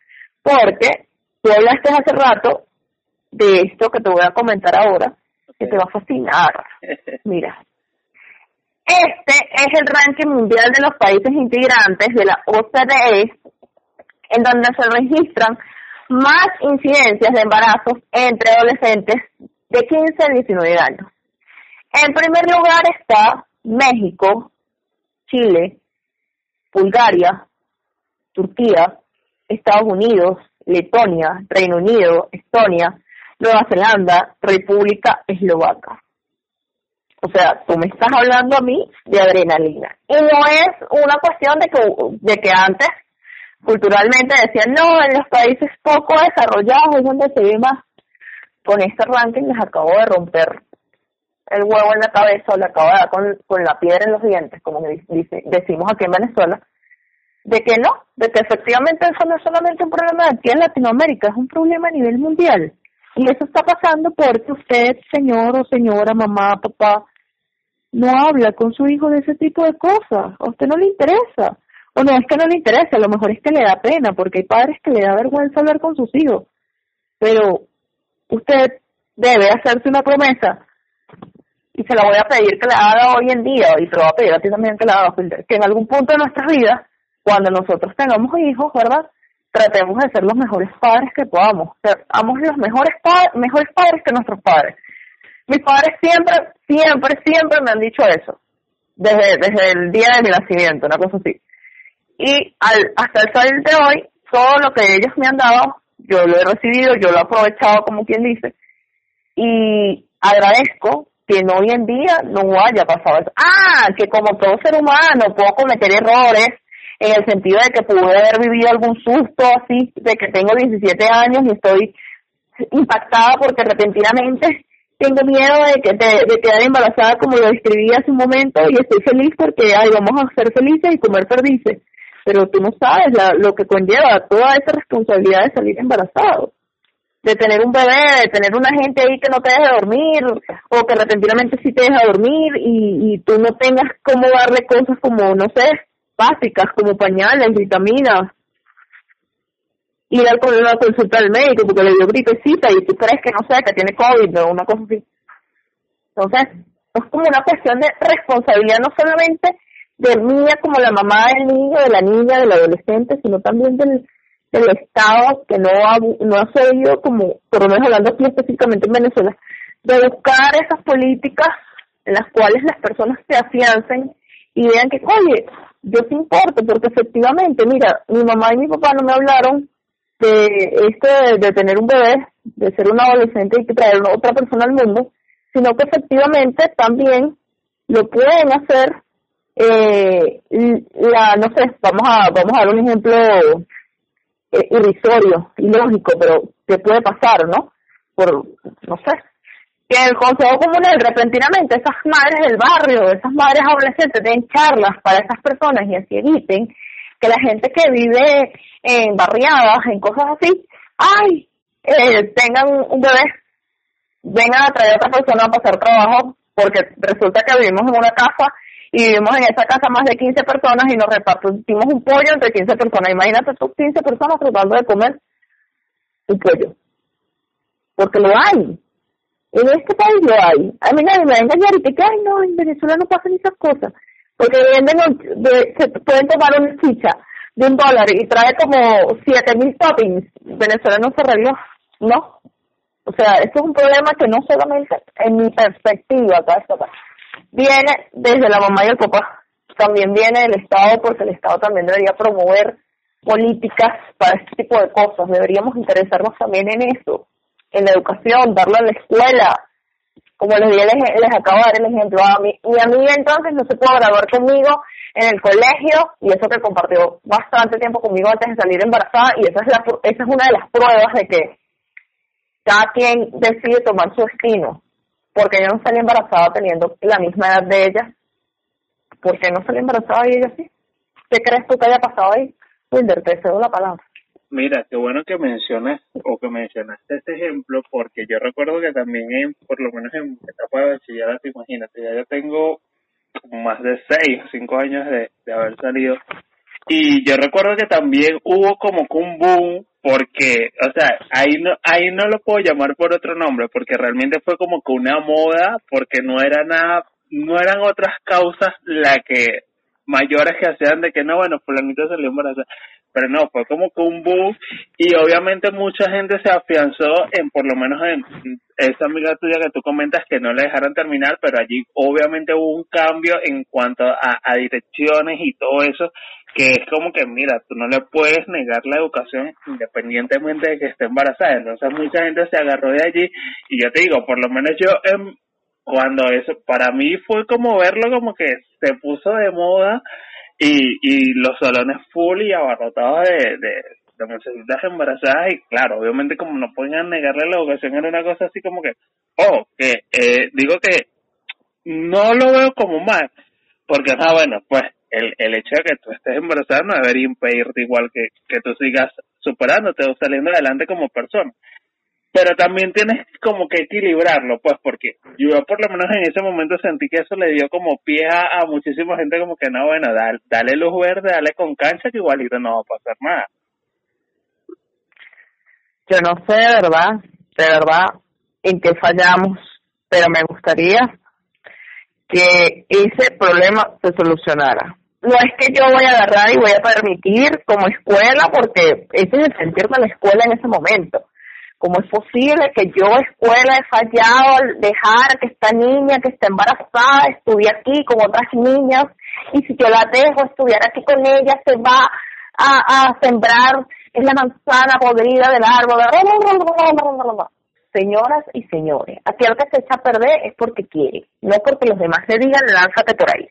[SPEAKER 3] porque tú hablaste hace rato de esto que te voy a comentar ahora, que te va a fascinar. Mira, este es el ranking mundial de los países integrantes de la OCDE, en donde se registran más incidencias de embarazos entre adolescentes de 15 a 19 años. En primer lugar está México, Chile, Bulgaria, Turquía, Estados Unidos, Letonia, Reino Unido, Estonia, Nueva Zelanda, República Eslovaca. O sea, tú me estás hablando a mí de adrenalina. Y no es una cuestión de que, de que antes culturalmente decían, no, en los países poco desarrollados es donde se ve más. Con este ranking les acabo de romper el huevo en la cabeza o le acabo de dar con, con la piedra en los dientes, como dice, decimos aquí en Venezuela, de que no, de que efectivamente eso no es solamente un problema de aquí en Latinoamérica, es un problema a nivel mundial. Y eso está pasando porque usted, señor o señora, mamá, papá, no habla con su hijo de ese tipo de cosas. A usted no le interesa. O no es que no le interese, a lo mejor es que le da pena, porque hay padres que le da vergüenza hablar con sus hijos. Pero usted debe hacerse una promesa y se la voy a pedir que la haga hoy en día y te lo voy a pedir a ti también que la haga, que en algún punto de nuestra vida, cuando nosotros tengamos hijos, ¿verdad? Tratemos de ser los mejores padres que podamos. Seamos los mejores, mejores padres que nuestros padres. Mis padres siempre, siempre, siempre me han dicho eso. Desde, desde el día de mi nacimiento, una cosa así. Y al, hasta el sol de hoy, todo lo que ellos me han dado, yo lo he recibido, yo lo he aprovechado como quien dice. Y agradezco que no hoy en día no haya pasado eso. Ah, que como todo ser humano puedo cometer errores, en el sentido de que pude haber vivido algún susto así, de que tengo 17 años y estoy impactada porque repentinamente tengo miedo de que de, quedar embarazada como lo describí hace un momento y estoy feliz porque ay, vamos a ser felices y comer perdices. Pero tú no sabes lo que conlleva toda esa responsabilidad de salir embarazado de tener un bebé, de tener una gente ahí que no te deje dormir, o que repentinamente sí te deja dormir y, y tú no tengas cómo darle cosas como, no sé, básicas como pañales, vitaminas, ir con una consulta al médico porque le dio gripecita y tú crees que no sé, que tiene COVID o una cosa así. Entonces, es como una cuestión de responsabilidad no solamente de mía como la mamá del niño, de la niña, del adolescente, sino también del, del Estado que no ha, no ha como, por lo menos hablando aquí específicamente en Venezuela, de buscar esas políticas en las cuales las personas se afiancen y vean que, oye, yo te importo, porque efectivamente, mira, mi mamá y mi papá no me hablaron de esto de, tener un bebé, de ser un adolescente y que traer a otra persona al mundo, sino que efectivamente también lo pueden hacer eh, la no sé vamos a vamos a dar un ejemplo eh, irrisorio, ilógico, pero ¿qué puede pasar, no? Por, no sé, que el Consejo Comunal repentinamente esas madres del barrio, esas madres adolescentes den charlas para esas personas y así eviten que la gente que vive en barriadas, en cosas así, ay, eh, tengan un bebé, vengan a traer a otra persona a pasar trabajo, porque resulta que vivimos en una casa y vivimos en esa casa más de 15 personas y nos repartimos un pollo entre 15 personas. Imagínate tú 15 personas tratando de comer un pollo. Porque lo hay. En este país lo hay. A mí nadie me va a engañar y que, ay, no, en Venezuela no pasan esas cosas. Porque venden, de, se pueden tomar una chicha de un dólar y trae como siete mil toppings. Venezuela no se arregló, ¿no? O sea, esto es un problema que no solamente, en mi perspectiva, acá viene desde la mamá y el papá, también viene del Estado, porque el Estado también debería promover políticas para este tipo de cosas. Deberíamos interesarnos también en eso en la educación, darlo en la escuela. Como les, les, les acabo de dar el ejemplo, a mí, mi amiga entonces no se pudo graduar conmigo en el colegio y eso que compartió bastante tiempo conmigo antes de salir embarazada y esa es, la, esa es una de las pruebas de que cada quien decide tomar su destino. Porque yo no salí embarazada teniendo la misma edad de ella. ¿Por qué no salí embarazada y ella sí? ¿Qué crees tú que haya pasado ahí? Wilder, te cedo la palabra.
[SPEAKER 2] Mira, qué bueno que mencionas o que mencionaste este ejemplo, porque yo recuerdo que también, en, por lo menos en etapa de bachillerato, imagínate, ya yo tengo más de seis o cinco años de, de haber salido, y yo recuerdo que también hubo como que un boom, porque, o sea, ahí no, ahí no lo puedo llamar por otro nombre, porque realmente fue como que una moda, porque no era nada, no eran otras causas la que mayores que hacían de que no, bueno, fulanito salió embarazada pero no, fue como que un boom y obviamente mucha gente se afianzó en, por lo menos en esa amiga tuya que tú comentas que no le dejaron terminar, pero allí obviamente hubo un cambio en cuanto a, direcciones y todo eso, que es como que, mira, tú no le puedes negar la educación independientemente de que esté embarazada, entonces mucha gente se agarró de allí y yo te digo, por lo menos yo en, cuando eso, para mí fue como verlo como que se puso de moda y, y los salones full y abarrotados de, de, de embarazadas y claro, obviamente como no podían negarle la educación era una cosa así como que, oh, que eh, digo que no lo veo como mal, porque ah bueno, pues el, el hecho de que tú estés embarazada no debería impedirte igual que, que tú sigas superándote o saliendo adelante como persona pero también tienes como que equilibrarlo, pues, porque yo por lo menos en ese momento sentí que eso le dio como pie a, muchísima gente como que no, bueno, dale, dale luz verde, dale con cancha que igualito no va a pasar nada.
[SPEAKER 3] Yo no sé, de verdad, de verdad, en qué fallamos, pero me gustaría que ese problema se solucionara. No es que yo voy a agarrar y voy a permitir como escuela, porque ese es el sentir de la escuela en ese momento ¿Cómo es posible que yo, escuela, he fallado al dejar que esta niña que está embarazada estudie aquí con otras niñas y si yo la dejo estudiar aquí con ella se va a, sembrar en la manzana podrida del árbol? Señoras y señores, aquel que se echa a perder es porque quiere, no porque los demás le digan lánzate por ahí.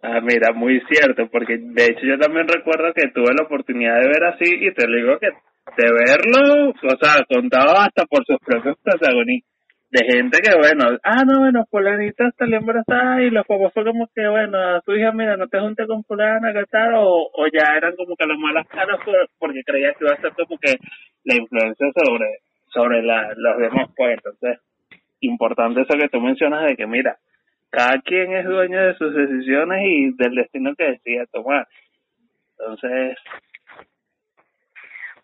[SPEAKER 2] Ah, mira, muy cierto, porque de hecho yo también recuerdo que tuve la oportunidad de ver así y te digo que de verlo, o sea, contado hasta por sus propios protagonistas, de gente que, bueno, ah, no, bueno, fulanita salió embarazada y los papás fue como que, bueno, su hija, mira, no te juntes con fulana, ¿qué tal? O, o ya eran como que las malas caras porque creía que iba a ser como que la influencia sobre, sobre la, los demás, pues, entonces, importante eso que tú mencionas de que, mira, cada quien es dueño de sus decisiones y del destino que decide tomar. Entonces,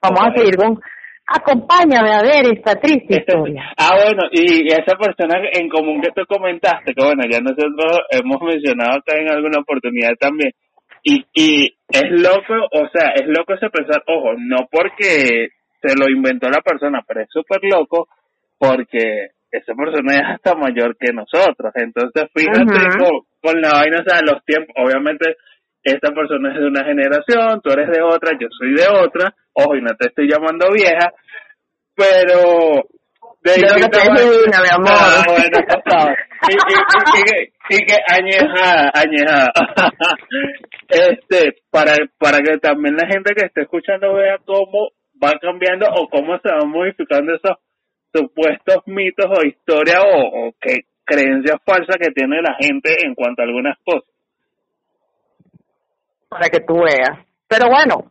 [SPEAKER 3] Vamos a seguir con, acompáñame a ver esta triste historia.
[SPEAKER 2] ah, bueno, y esa persona en común que tú comentaste, que bueno, ya nosotros hemos mencionado acá en alguna oportunidad también, y, y es loco, o sea, es loco ese pensar, ojo, no porque se lo inventó la persona, pero es súper loco porque esa persona es hasta mayor que nosotros, entonces fíjate con, con la vaina, o sea, los tiempos, obviamente esta persona es de una generación, tú eres de otra, yo soy de otra, ojo, y no te estoy llamando vieja, pero
[SPEAKER 3] de yo que te mi amor.
[SPEAKER 2] Ah, bueno, y, y, y, y, que añejada, añejada. este, para, para que también la gente que esté escuchando vea cómo va cambiando o cómo se van modificando esos supuestos mitos o historias o, o que creencias falsas que tiene la gente en cuanto a algunas cosas.
[SPEAKER 3] Para que tú veas. Pero bueno,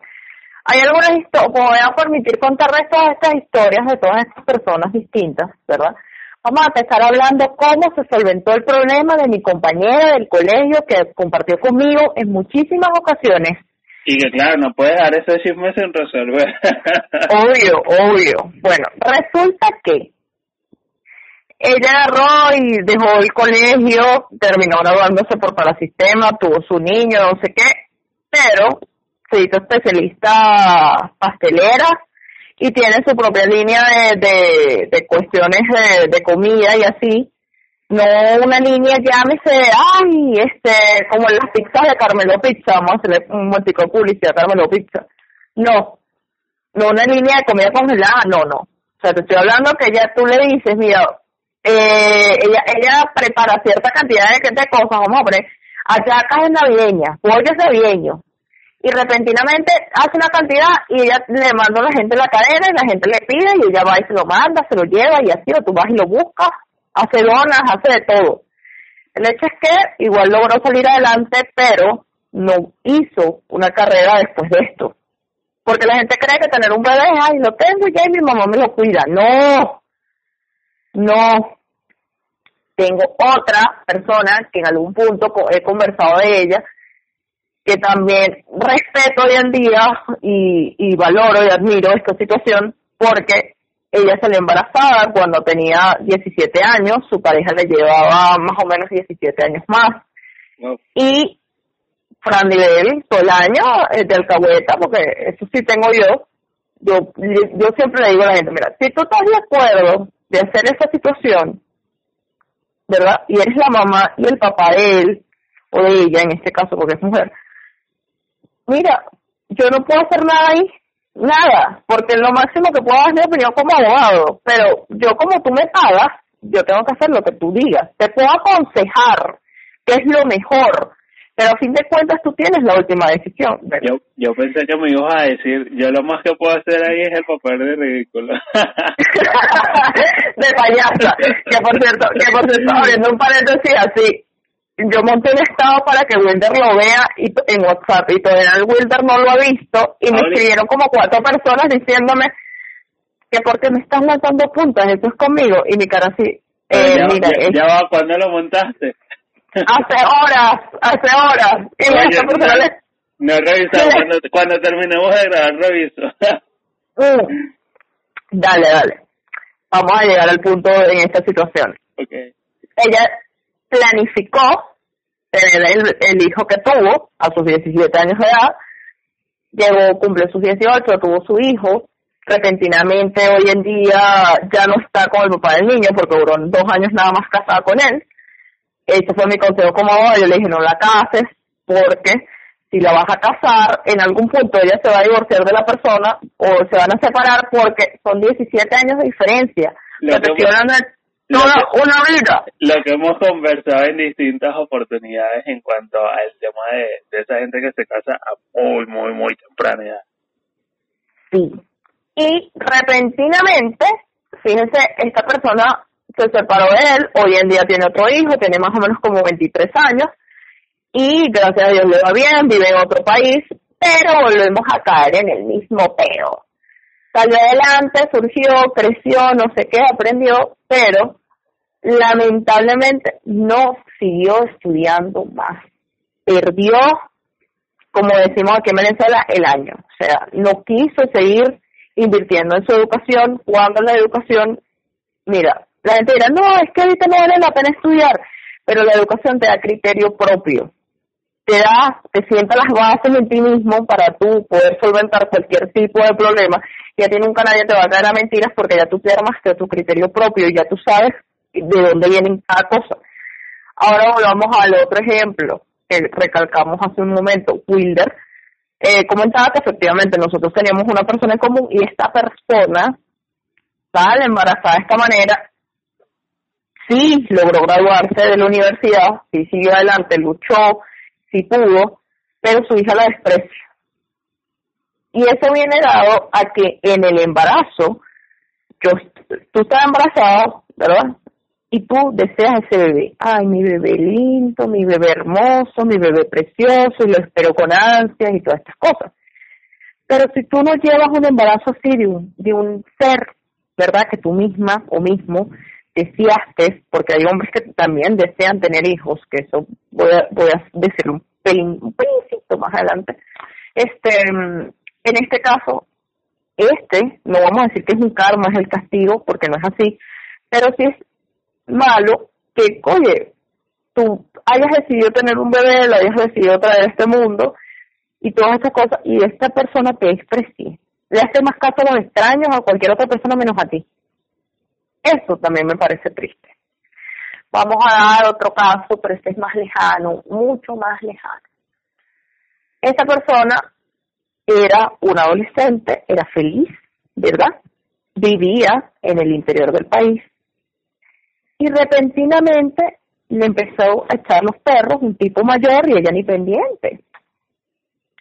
[SPEAKER 3] hay algunas historias, voy a permitir contar todas estas historias de todas estas personas distintas, ¿verdad? Vamos a empezar hablando cómo se solventó el problema de mi compañera del colegio que compartió conmigo en muchísimas ocasiones.
[SPEAKER 2] Y que claro, no puedes dar ese chisme sin resolver.
[SPEAKER 3] obvio, obvio. Bueno, resulta que ella agarró y dejó el colegio, terminó graduándose por parasistema, tuvo su niño, no sé qué, pero se hizo especialista pastelera y tiene su propia línea de, de, cuestiones de, de comida y así. No una línea, llámese, ay, este, como las pizzas de Carmelo Pizza, vamos a hacerle un momentico de publicidad a Carmelo Pizza. No, no una línea de comida congelada, no, no. O sea, te estoy hablando que ya tú le dices, mira, eh, ella, ella prepara cierta cantidad de, de cosas, vamos hallacas navideñas, pollos navideños, y repentinamente hace una cantidad y ella le manda a la gente la cadena y la gente le pide y ella va y se lo manda, se lo lleva y así, o tú vas y lo buscas, hace donas, hace de todo. El hecho es que igual logró salir adelante, pero no hizo una carrera después de esto. Porque la gente cree que tener un bebé, ay, lo tengo ya y mi mamá me lo cuida. No, no. Tengo otra persona que en algún punto he conversado de ella, que también respeto hoy en día y, y valoro y admiro esta situación porque ella salió embarazada cuando tenía 17 años, su pareja le llevaba más o menos 17 años más. Y Fran Nivel, todo el año eh, de alcahueta, porque eso sí tengo yo, yo, yo siempre le digo a la gente, mira, si tú estás de acuerdo de hacer esa situación, ¿verdad? Y eres la mamá y el papá de él, o de ella en este caso, porque es mujer, mira, yo no puedo hacer nada ahí, nada, porque lo máximo que puedo dar es opinión como abogado, pero yo como tú me pagas, yo tengo que hacer lo que tú digas. Te puedo aconsejar qué es lo mejor, pero a fin de cuentas tú tienes la última decisión.
[SPEAKER 2] Yo, yo pensé que me ibas a decir, yo lo más que puedo hacer ahí es el papel de ridículo.
[SPEAKER 3] de payasa, que por cierto, que por cierto, abriendo un paréntesis así, yo monté un estado para que Wilder lo vea y, en WhatsApp y todavía el Wilder no lo ha visto y me escribieron como cuatro personas diciéndome que porque me estás lanzando puntas, eso es conmigo y mi cara así,
[SPEAKER 2] eh, ya, mira, ya, va, ¿cuándo lo montaste?
[SPEAKER 3] Hace horas, hace horas. Y
[SPEAKER 2] Oye, no, cuando, cuando terminemos de grabar reviso.
[SPEAKER 3] Mm. Dale, dale. Vamos a llegar al punto en esta situación.
[SPEAKER 2] Okay.
[SPEAKER 3] Ella planificó tener el, el, hijo que tuvo a sus 17 años de edad, llegó, cumplió sus 18, tuvo su hijo, repentinamente hoy en día ya no está con el papá del niño porque duró dos años nada más casada con él. Ese fue mi consejo como abogado, yo le dije no la cases porque si la vas a casar, en algún punto ella se va a divorciar de la persona o se van a separar porque son 17 años de diferencia. Lo una vida.
[SPEAKER 2] Lo que hemos conversado en distintas oportunidades en cuanto al tema de, de esa gente que se casa a muy, muy, muy temprana edad.
[SPEAKER 3] Sí. Y repentinamente, fíjense, esta persona se separó de él, hoy en día tiene otro hijo, tiene más o menos como 23 años, y gracias a Dios le va bien, vive en otro país, pero volvemos a caer en el mismo peo. Salió adelante, surgió, creció, no sé qué, aprendió, pero lamentablemente no siguió estudiando más. Perdió, como decimos aquí en Venezuela, el año. O sea, no quiso seguir invirtiendo en su educación cuando la educación, mira, la gente dirá, no, es que ahorita no vale la pena estudiar, pero la educación te da criterio propio. Te da, te sienta las bases en ti mismo para tú poder solventar cualquier tipo de problema. Y a ti nunca nadie te va a caer a mentiras porque ya tú te armaste tu criterio propio y ya tú sabes de dónde vienen cada cosa. Ahora volvamos al otro ejemplo que recalcamos hace un momento, Wilder. Eh, comentaba que efectivamente nosotros teníamos una persona en común y esta persona sale embarazada de esta manera, sí logró graduarse de la universidad, sí siguió adelante, luchó, sí pudo, pero su hija la desprecia. Y eso viene dado a que en el embarazo, yo, tú estás embarazado, ¿verdad? Y tú deseas ese bebé. Ay, mi bebé lindo, mi bebé hermoso, mi bebé precioso, y lo espero con ansias y todas estas cosas. Pero si tú no llevas un embarazo así de un, de un ser, ¿verdad? Que tú misma o mismo deseaste, porque hay hombres que también desean tener hijos, que eso voy a, voy a decirlo un pelín, un más adelante. Este, en este caso, este, no vamos a decir que es un karma, es el castigo, porque no es así, pero sí es malo que, oye, tú hayas decidido tener un bebé, lo hayas decidido traer a este mundo, y todas esas cosas, y esta persona te desprecie. Le hace más caso a los extraños o a cualquier otra persona menos a ti. Eso también me parece triste. Vamos a dar otro caso, pero este es más lejano, mucho más lejano. Esa persona era un adolescente, era feliz, ¿verdad? Vivía en el interior del país y repentinamente le empezó a echar los perros un tipo mayor y ella ni pendiente.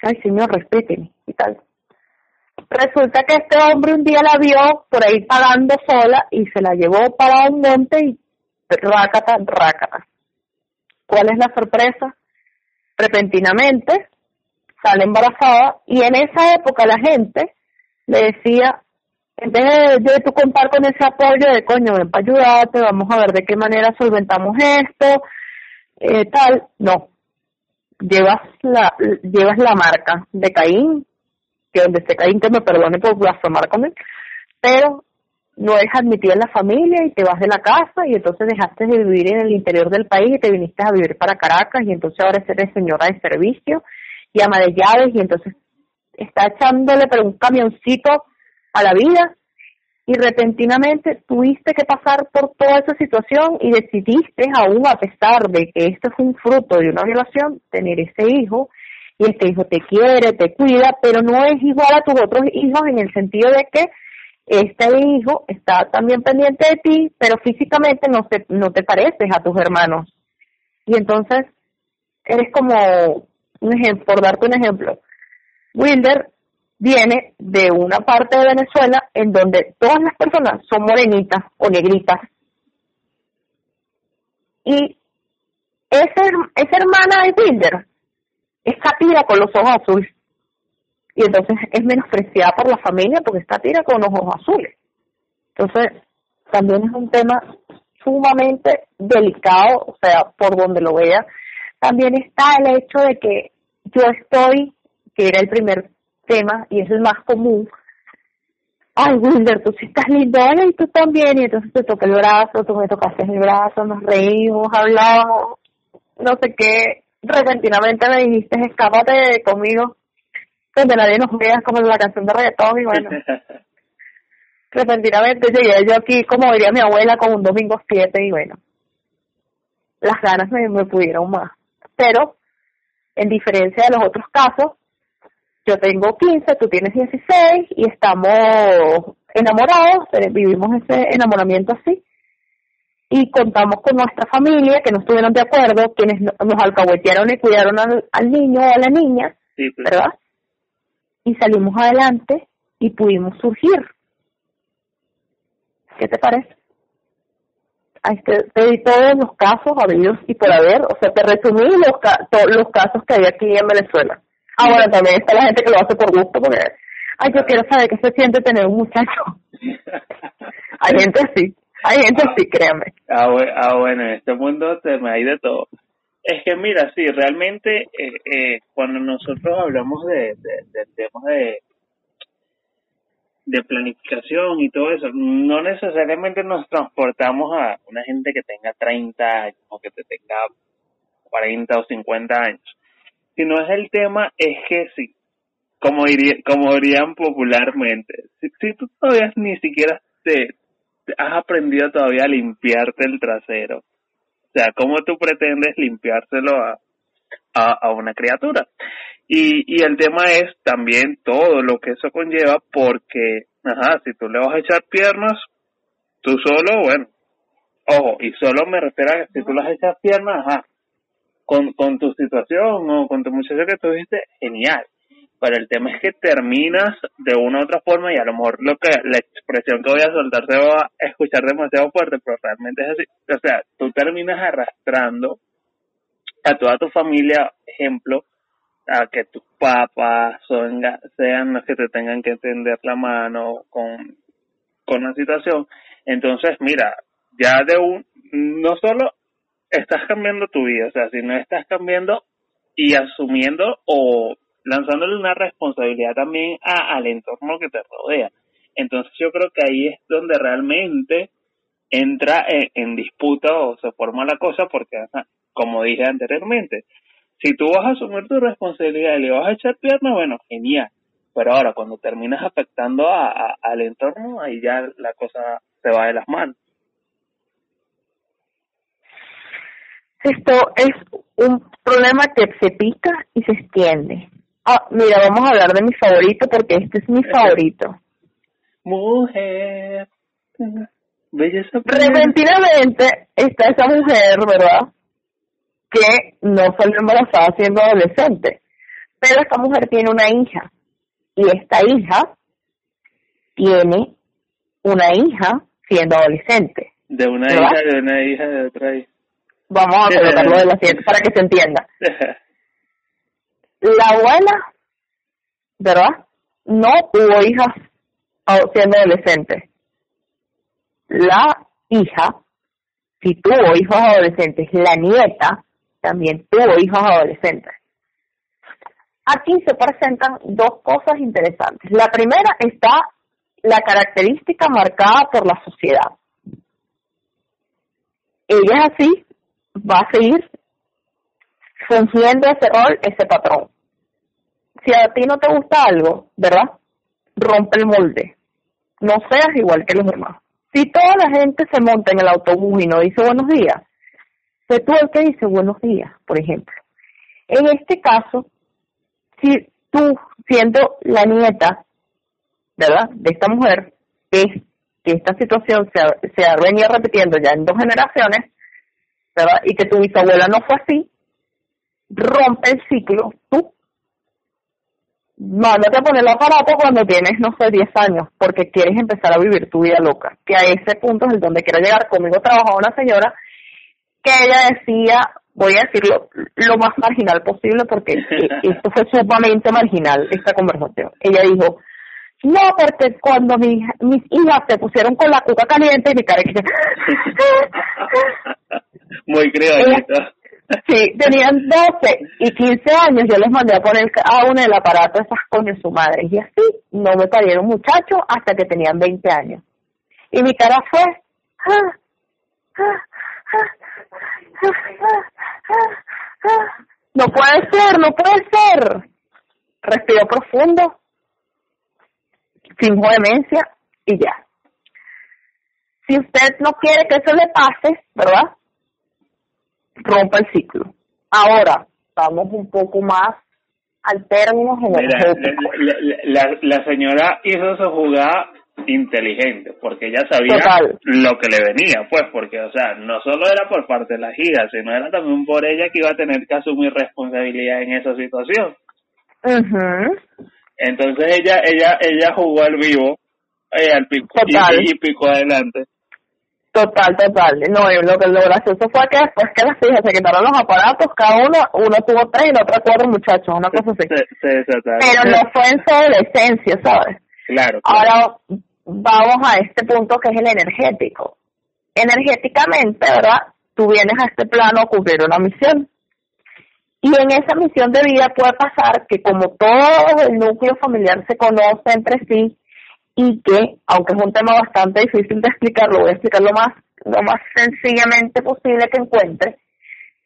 [SPEAKER 3] Ay, señor, respéteme y tal. Resulta que este hombre un día la vio por ahí pagando sola y se la llevó para un monte y rácata, rácata. ¿Cuál es la sorpresa? Repentinamente sale embarazada y en esa época la gente le decía, en vez de, tú contar con ese apoyo de coño, ven para ayudarte, vamos a ver de qué manera solventamos esto, eh, tal, no. Llevas la, llevas la marca de Caín, que donde esté Caín que me perdone por blasfemar con él, pero no es admitida en la familia y te vas de la casa y entonces dejaste de vivir en el interior del país y te viniste a vivir para Caracas y entonces ahora eres señora de servicio y ama de llaves y entonces está echándole pero un camioncito a la vida y repentinamente tuviste que pasar por toda esa situación y decidiste aún a pesar de que esto es un fruto de una violación tener ese hijo y este hijo te quiere, te cuida, pero no es igual a tus otros hijos en el sentido de que este hijo está también pendiente de ti, pero físicamente no te, no te pareces a tus hermanos. Y entonces eres como, un ejemplo, por darte un ejemplo, Wilder viene de una parte de Venezuela en donde todas las personas son morenitas o negritas. Y esa, esa hermana de Wilder es Catira con los ojos azules. Y entonces es menospreciada por la familia porque está tira con los ojos azules. Entonces, también es un tema sumamente delicado, o sea, por donde lo vea. También está el hecho de que yo estoy, que era el primer tema y es el más común, ay Wilder, tú sí estás lindo, ay, y tú también, y entonces te toca el brazo, tú me tocaste el brazo, nos reímos, hablamos, no sé qué, repentinamente me dijiste, escápate conmigo, donde nadie nos vea, como la canción de reggaetón, y bueno, repentinamente llegué yo aquí, como diría mi abuela, con un domingo 7, y bueno, las ganas me, me pudieron más. Pero, en diferencia de los otros casos, yo tengo 15, tú tienes 16 y estamos enamorados, vivimos ese enamoramiento así y contamos con nuestra familia que no estuvieron de acuerdo, quienes nos alcahuetearon y cuidaron al, niño o a la niña, ¿verdad? Y salimos adelante y pudimos surgir. ¿Qué te parece? Ahí te, di todos los casos habidos y por haber, o sea, te resumí los, los casos que hay aquí en Venezuela. Ah, bueno, también está la gente que lo hace por gusto porque, ay, yo quiero saber qué se siente tener un muchacho. hay gente así. Hay gente sí, créame.
[SPEAKER 2] Ah, ah, bueno, en este mundo me hay de todo. Es que mira, sí, realmente eh, eh, cuando nosotros hablamos de, de, temas de, de planificación y todo eso, no necesariamente nos transportamos a una gente que tenga 30 años o que te tenga 40 o 50 años. Si no es el tema, es que sí, como, diría, como dirían popularmente, si, si tú todavía ni siquiera te, has aprendido todavía a limpiarte el trasero. O sea, ¿cómo tú pretendes limpiárselo a, a, una criatura? Y, y el tema es también todo lo que eso conlleva porque, ajá, si tú le vas a echar piernas, tú solo, bueno, ojo, y solo me refiero a que si tú a echar piernas, ajá, con, con tu situación o con tu muchacho que tuviste, genial. Pero el tema es que terminas de una u otra forma y a lo mejor lo que la expresión que voy a soltar se va a escuchar demasiado fuerte, pero realmente es así. O sea, tú terminas arrastrando a toda tu familia, ejemplo, a que tus papás sean los que te tengan que tender la mano con, con la situación. Entonces, mira, ya de un, no solo estás cambiando tu vida, o sea, sino estás cambiando y asumiendo o lanzándole una responsabilidad también al entorno que te rodea. Entonces yo creo que ahí es donde realmente entra en, disputa o se forma la cosa porque, como dije anteriormente, si tú vas a asumir tu responsabilidad y le vas a echar pierna, bueno, genial. Pero ahora, cuando terminas afectando a, al entorno, ahí ya la cosa se va de las manos.
[SPEAKER 3] Esto es un problema que se pica y se extiende. Ah, mira, vamos a hablar de mi favorito porque este es mi favorito.
[SPEAKER 2] Mujer. Belleza.
[SPEAKER 3] Repentinamente está esa mujer, ¿verdad? Que no salió embarazada siendo adolescente. Pero esta mujer tiene una hija. Y esta hija tiene una hija siendo adolescente.
[SPEAKER 2] De una hija, de una hija, de otra hija.
[SPEAKER 3] Vamos a colocarlo de la siguiente para que se entienda. la abuela, ¿verdad? No tuvo hijas siendo adolescente. La hija, si tuvo hijos adolescentes, la nieta también tuvo hijos adolescentes. Aquí se presentan dos cosas interesantes. La primera está la característica marcada por la sociedad. Ella es así, va a seguir fungiendo ese rol, ese patrón. Si a ti no te gusta algo, ¿verdad? Rompe el molde. No seas igual que los demás. Si toda la gente se monta en el autobús y no dice buenos días, sé tú el que dice buenos días, por ejemplo. En este caso, si tú, siendo la nieta, ¿verdad?, de esta mujer, es que esta situación se se ha venido repitiendo ya en dos generaciones, ¿verdad? Y que tu bisabuela no fue así, rompe el ciclo, tú mándate a poner el aparato cuando tienes, no sé, 10 años, porque quieres empezar a vivir tu vida loca. Que a ese punto es el donde quiero llegar. Conmigo trabajaba una señora que ella decía, voy a decirlo lo más marginal posible, porque esto fue sumamente marginal, esta conversación. Ella dijo, no, porque cuando mis, mis hijas se pusieron con la cuca caliente, mi cara que
[SPEAKER 2] Muy criollita.
[SPEAKER 3] Sí, tenían 12 y 15 años, yo les mandé a poner a uno el aparato esas coño su madre. Y así no me parieron muchachos hasta que tenían 20 años. Y mi cara fue... no puede ser, no puede ser. Respiró profundo, sin demencia y ya. Si usted no quiere que eso le pase, ¿verdad? Rompa el ciclo. Ahora, vamos un poco más al término
[SPEAKER 2] general. la, la, señora hizo su jugada inteligente, porque ella sabía lo que le venía, pues, porque, o sea, no solo era por parte de la hijas, sino era también por ella que iba a tener que asumir responsabilidad en esa situación. Entonces ella, ella, ella jugó al vivo, eh, al pico, y, y, picó adelante.
[SPEAKER 3] Total, total. No, lo que lo gracioso fue que después que las hijas se quitaron los aparatos, cada uno, uno tuvo tres y la otra cuatro muchachos, una cosa así. Pero no fue en su adolescencia, ¿sabes?
[SPEAKER 2] Claro,
[SPEAKER 3] Ahora vamos a este punto que es el energético. Energéticamente, ¿verdad? Tú vienes a este plano a cumplir una misión. Y en esa misión de vida puede pasar que como todo el núcleo familiar se conoce entre sí, y que, aunque es un tema bastante difícil de explicar, lo voy a explicar lo más, lo más sencillamente posible que encuentre,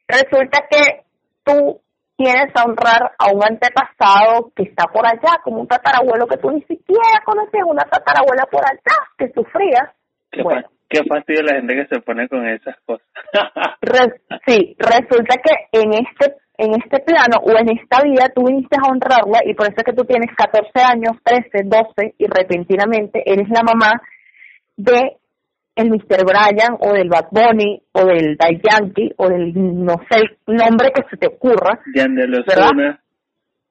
[SPEAKER 3] resulta que tú tienes a honrar a un antepasado que está por allá, como un tatarabuelo que tú ni siquiera conocías, una tatarabuela por allá que sufría.
[SPEAKER 2] Qué, bueno, qué fastidio la gente que se pone con esas cosas.
[SPEAKER 3] sí, resulta que en este en este plano o en esta vida tú viniste a honrarla y por eso es que tú tienes 14 años, 13, 12 y repentinamente eres la mamá de el Mr. Brian o del Bad Bunny o del Dai Yankee o del no sé el nombre que se te ocurra.
[SPEAKER 2] ¿verdad?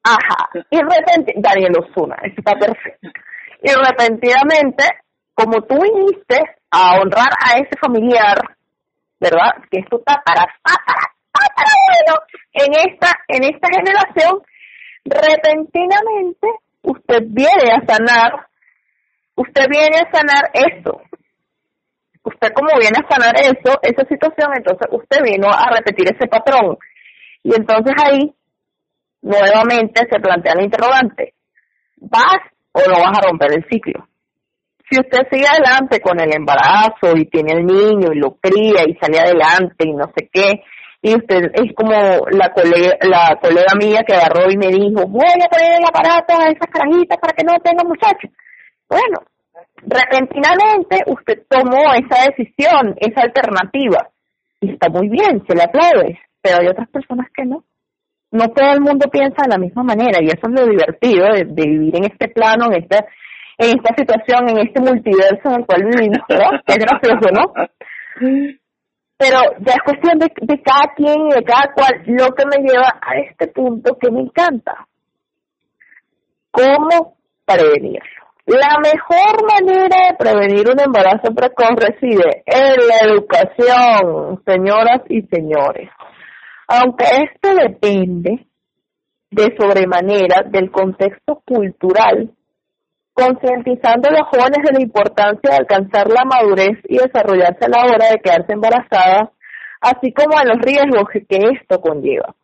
[SPEAKER 3] Ajá. Y repente, Daniel Osuna, está perfecto. Y repentinamente, como tú viniste a honrar a ese familiar, ¿verdad? Que es tu tatara, tatara, bueno, en esta, en esta generación, repentinamente usted viene a sanar, usted viene a sanar eso. Usted como viene a sanar eso, esa situación, entonces usted vino a repetir ese patrón. Y entonces ahí, nuevamente se plantea el interrogante, ¿vas o no vas a romper el ciclo? Si usted sigue adelante con el embarazo y tiene el niño y lo cría y sale adelante y no sé qué, y usted es como la colega, la colega mía que agarró y me dijo, voy a poner el aparato a esas carajitas para que no tengan muchachos. Bueno, repentinamente usted tomó esa decisión, esa alternativa, y está muy bien, se le aplaude, pero hay otras personas que no. No todo el mundo piensa de la misma manera, y eso es lo divertido de, vivir en este plano, en esta, en esta situación, en este multiverso en el cual vivimos, ¿verdad? gracioso, ¿no? Pero ya es cuestión de, de cada quien y de cada cual, lo que me lleva a este punto que me encanta. ¿Cómo prevenirlo? La mejor manera de prevenir un embarazo precoz reside en la educación, señoras y señores. Aunque esto depende de sobremanera del contexto cultural concientizando a los jóvenes de la importancia de alcanzar la madurez y desarrollarse a la hora de quedarse embarazadas, así como a los riesgos que, esto conlleva.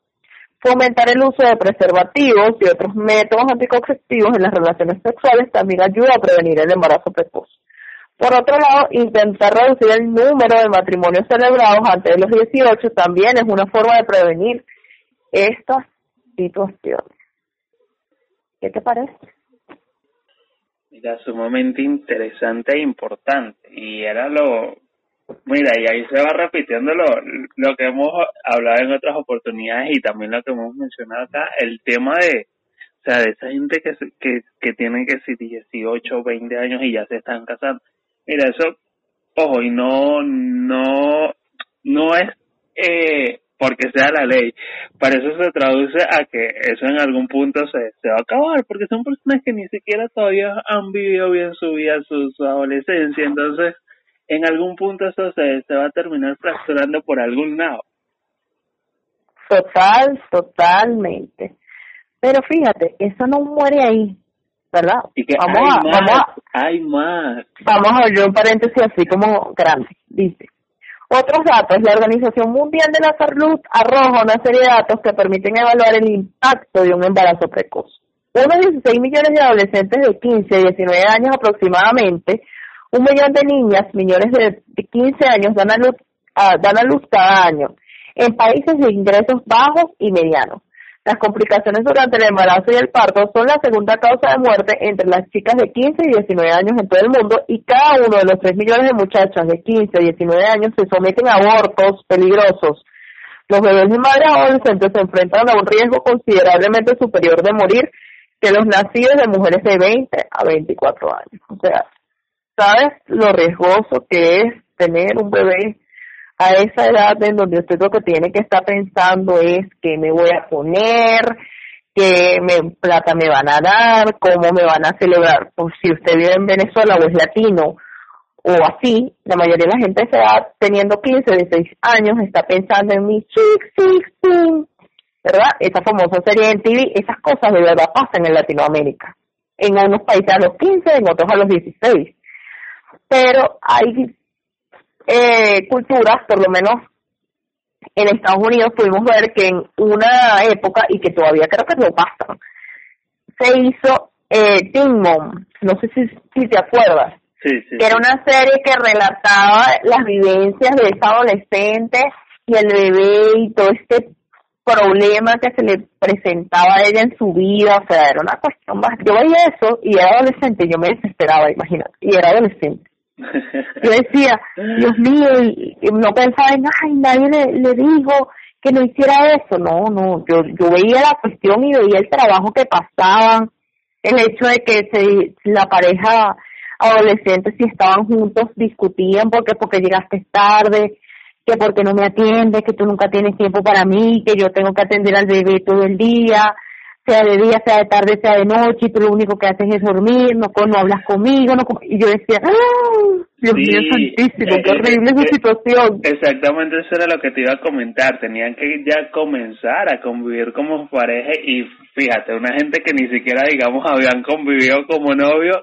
[SPEAKER 3] Fomentar el uso de preservativos y otros métodos anticonceptivos en las relaciones sexuales también ayuda a prevenir el embarazo precoz. Por otro lado, intentar reducir el número de matrimonios celebrados antes de los 18 también es una forma de prevenir estas situaciones. ¿Qué te parece?
[SPEAKER 2] Mira, sumamente interesante e importante. Y era lo, mira, y ahí se va repitiendo lo, lo que hemos hablado en otras oportunidades y también lo que hemos mencionado acá, el tema de, o sea, de esa gente que, que, que tiene que ser 18, 20 años y ya se están casando. Mira, eso, ojo, y no, no, no es, eh, porque sea la ley. Para eso se traduce a que eso en algún punto se, se va a acabar, porque son personas que ni siquiera todavía han vivido bien su vida, su, su adolescencia, entonces en algún punto eso se, se va a terminar fracturando por algún lado.
[SPEAKER 3] Total, totalmente. Pero fíjate, eso no muere ahí, ¿verdad?
[SPEAKER 2] Y que vamos hay a, más, vamos a, hay más.
[SPEAKER 3] Vamos a abrir un paréntesis así como grande, dice. Otros datos, la Organización Mundial de la Salud arroja una serie de datos que permiten evaluar el impacto de un embarazo precoz. Unos 16 millones de adolescentes de 15 a 19 años aproximadamente, un millón de niñas menores de 15 años ah, dan a luz cada año en países de ingresos bajos y medianos. Las complicaciones durante el embarazo y el parto son la segunda causa de muerte entre las chicas de 15 y 19 años en todo el mundo y cada uno de los 3 millones de muchachas de 15 a 19 años se someten a abortos peligrosos. Los bebés de madres adolescentes se enfrentan a un riesgo considerablemente superior de morir que los nacidos de mujeres de 20 a 24 años. O sea, ¿sabes lo riesgoso que es tener un bebé a esa edad en donde usted lo que tiene que estar pensando es que me voy a poner, qué me, plata me van a dar, cómo me van a celebrar. Pues si usted vive en Venezuela o es latino o así, la mayoría de la gente esa edad, teniendo 15, 16 años, está pensando en mi chick, chick, ¿verdad? Esa famosa serie en TV, esas cosas de verdad pasan en Latinoamérica. En unos países a los 15, en otros a los 16. Pero hay eh, culturas, por lo menos en Estados Unidos pudimos ver que en una época, y que todavía creo que no pasa, se hizo eh, Teen Mom, no sé si, si te acuerdas,
[SPEAKER 2] sí, sí,
[SPEAKER 3] que era una serie que relataba las vivencias de esa adolescente y el bebé y todo este problema que se le presentaba a ella en su vida, o sea, era una cuestión más, yo veía eso y era adolescente, yo me desesperaba, imagínate, y era adolescente. Yo decía, Dios mío, y, no pensaba en, ay, nadie le, le dijo que no hiciera eso. No, no, yo, yo veía la cuestión y veía el trabajo que pasaban, el hecho de que se, la pareja adolescente si estaban juntos discutían porque porque llegaste tarde, que porque no me atiendes, que tú nunca tienes tiempo para mí, que yo tengo que atender al bebé todo el día, sea de día, sea de tarde, sea de noche, y tú lo único que haces es dormir, no, no hablas conmigo, no, y yo decía, ¡Ah! Dios mío santísimo, qué horrible esa situación.
[SPEAKER 2] Exactamente eso era lo que te iba a comentar, tenían que ya comenzar a convivir como pareja y fíjate, una gente que ni siquiera digamos habían convivido como novio,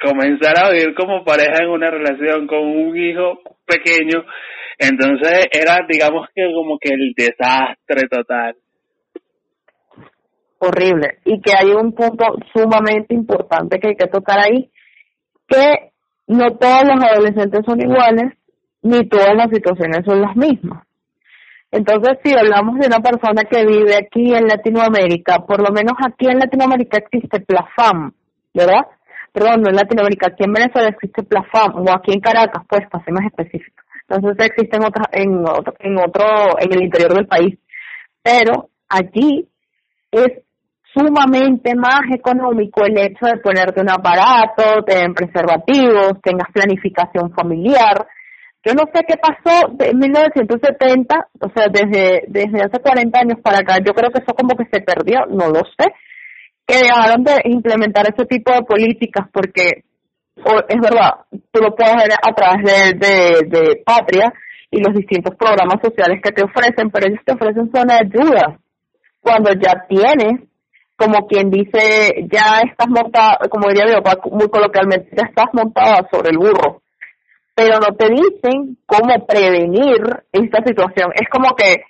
[SPEAKER 2] comenzar a vivir como pareja en una relación con un hijo pequeño, entonces era digamos que como que el desastre total
[SPEAKER 3] horrible y que hay un punto sumamente importante que hay que tocar ahí, que no todos los adolescentes son iguales, ni todas las situaciones son las mismas. Entonces, si hablamos de una persona que vive aquí en Latinoamérica, por lo menos aquí en Latinoamérica existe Plafam, ¿verdad? Perdón, no en Latinoamérica, aquí en Venezuela existe Plafam, o aquí en Caracas, pues, para ser más específico. Entonces existen otras en otro, en otro, en el interior del país. Pero allí es sumamente más económico el hecho de ponerte un aparato, tener preservativos, tengas planificación familiar. Yo no sé qué pasó de 1970, o sea, desde, desde hace 40 años para acá, yo creo que eso como que se perdió, no lo sé, que dejaron de implementar ese tipo de políticas porque es verdad, tú lo puedes ver a través de, de, de Patria y los distintos programas sociales que te ofrecen, pero ellos te ofrecen de ayuda cuando ya tienes como quien dice, ya estás montada, como diría mi muy coloquialmente, ya estás montada sobre el burro, pero no te dicen cómo prevenir esta situación. Es como que,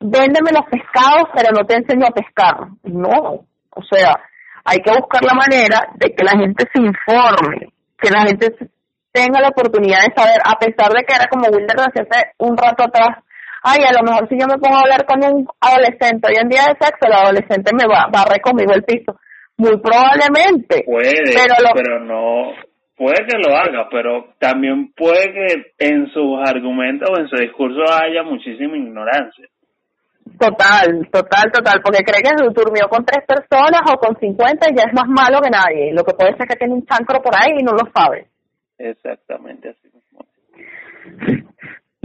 [SPEAKER 3] véndeme los pescados, pero no te enseño a pescar. No, o sea, hay que buscar la manera de que la gente se informe, que la gente tenga la oportunidad de saber, a pesar de que era como Wilder hace un rato atrás, ay, a lo mejor si yo me pongo a hablar con un adolescente hoy en día de sexo, el adolescente me va, a conmigo el piso. Muy probablemente.
[SPEAKER 2] Puede, pero, no, puede que lo haga, pero también puede que en sus argumentos o en su discurso haya muchísima ignorancia.
[SPEAKER 3] Total, total, total, porque cree que durmió con tres personas o con cincuenta y ya es más malo que nadie. Lo que puede ser que tiene un chancro por ahí y no lo sabe.
[SPEAKER 2] Exactamente así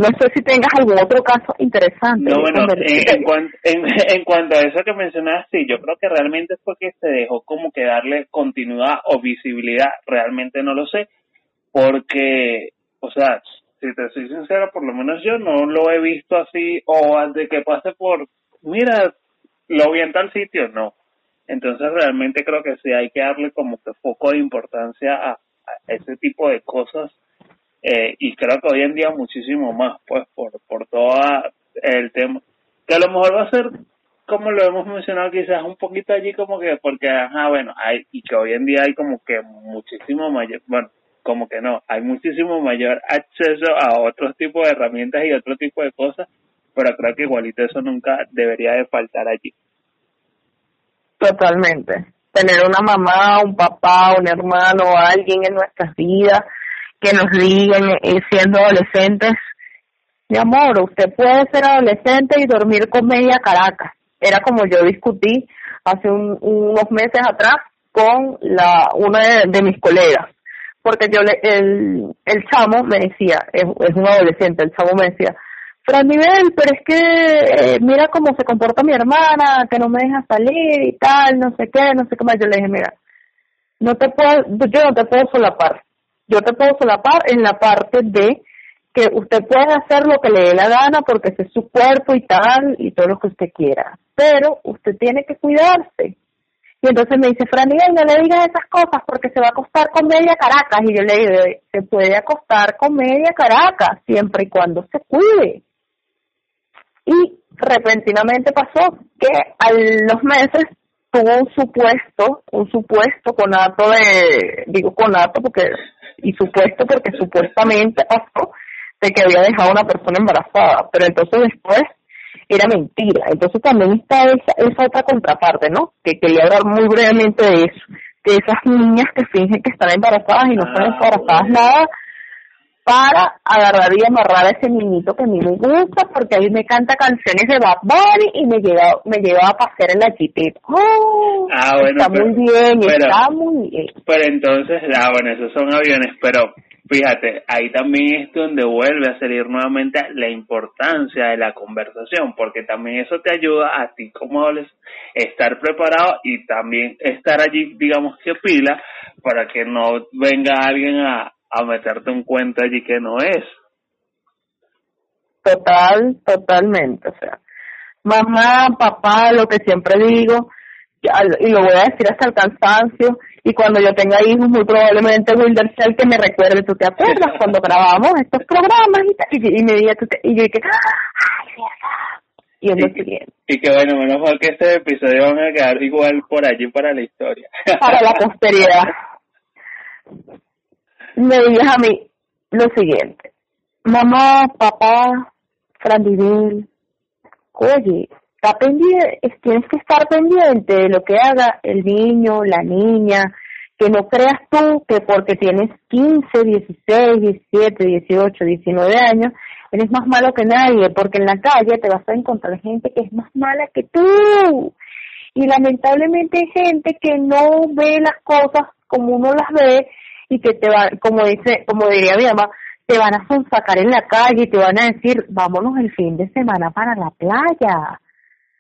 [SPEAKER 3] no sé si tengas algún otro caso interesante.
[SPEAKER 2] No, bueno, en, en, cuanto a eso que mencionaste, yo creo que realmente es porque se dejó como que darle continuidad o visibilidad, realmente no lo sé, porque, o sea, si te soy sincero, por lo menos yo no lo he visto así, o de que pase por, mira, lo vi en tal sitio, no. Entonces realmente creo que sí hay que darle como que foco de importancia a ese tipo de cosas eh, y creo que hoy en día muchísimo más, pues, por, por todo el tema, que a lo mejor va a ser, como lo hemos mencionado, quizás un poquito allí como que, porque, ajá, bueno, hay, y que hoy en día hay como que muchísimo mayor, bueno, como que no, hay muchísimo mayor acceso a otros tipos de herramientas y otro tipo de cosas, pero creo que igualito eso nunca debería de faltar allí.
[SPEAKER 3] Totalmente. Tener una mamá, un papá, un hermano, alguien en nuestras vidas que nos digan eh, siendo adolescentes, mi amor, usted puede ser adolescente y dormir con media Caracas. Era como yo discutí hace unos meses atrás con la una de, mis colegas, porque yo le, el, chamo me decía, es, un adolescente, el chamo me decía, Fran Nivel, pero es que eh, mira cómo se comporta mi hermana, que no me deja salir y tal, no sé qué, no sé qué más. Yo le dije, mira, no te puedo, yo no te puedo solapar yo te puedo solapar en la parte de que usted puede hacer lo que le dé la gana porque ese es su cuerpo y tal y todo lo que usted quiera, pero usted tiene que cuidarse. Y entonces me dice, Fran no le digas esas cosas porque se va a acostar con media Caracas. Y yo le digo, se puede acostar con media Caracas siempre y cuando se cuide. Y repentinamente pasó que a los meses tuvo un supuesto, un supuesto conato de, digo conato porque y supuesto porque supuestamente pasó de que había dejado a una persona embarazada, pero entonces después era mentira. Entonces también está esa, esa otra contraparte, ¿no? Que quería hablar muy brevemente de eso, de esas niñas que fingen que están embarazadas y no están ah, embarazadas nada, para agarrar y amarrar a ese niñito que a mí me gusta porque a mí me canta canciones de Bad Bunny y me lleva me lleva a pasear en la chipeta. Oh,
[SPEAKER 2] ah, bueno,
[SPEAKER 3] está muy bien, está muy bien.
[SPEAKER 2] Pero entonces, ah, bueno, esos son aviones, pero fíjate, ahí también es donde vuelve a salir nuevamente la importancia de la conversación, porque también eso te ayuda a ti como estar preparado y también estar allí, digamos que pila, para que no venga alguien a, a meterte un cuento allí que no es.
[SPEAKER 3] Total, totalmente, o sea, mamá, papá, lo que siempre digo, y lo voy a decir hasta el cansancio, y cuando yo tenga hijos, muy probablemente Wilder sea el que me recuerde, ¿tú te acuerdas? Cuando grabamos estos programas y, y, y me diga, y yo dije, ¡ay, Y es lo siguiente.
[SPEAKER 2] Y que bueno, menos mal que este episodio van a quedar igual por allí para la historia.
[SPEAKER 3] Para la posteridad. Me digas a mí lo siguiente. Mamá, papá, Fran oye, está pendiente, tienes que estar pendiente de lo que haga el niño, la niña, que no creas tú que porque tienes 15, 16, 17, 18, 19 años, eres más malo que nadie, porque en la calle te vas a encontrar gente que es más mala que tú. Y lamentablemente hay gente que no ve las cosas como uno las ve y que te va, como dice, como diría mi mamá, te van a sacar en la calle y te van a decir, vámonos el fin de semana para la playa.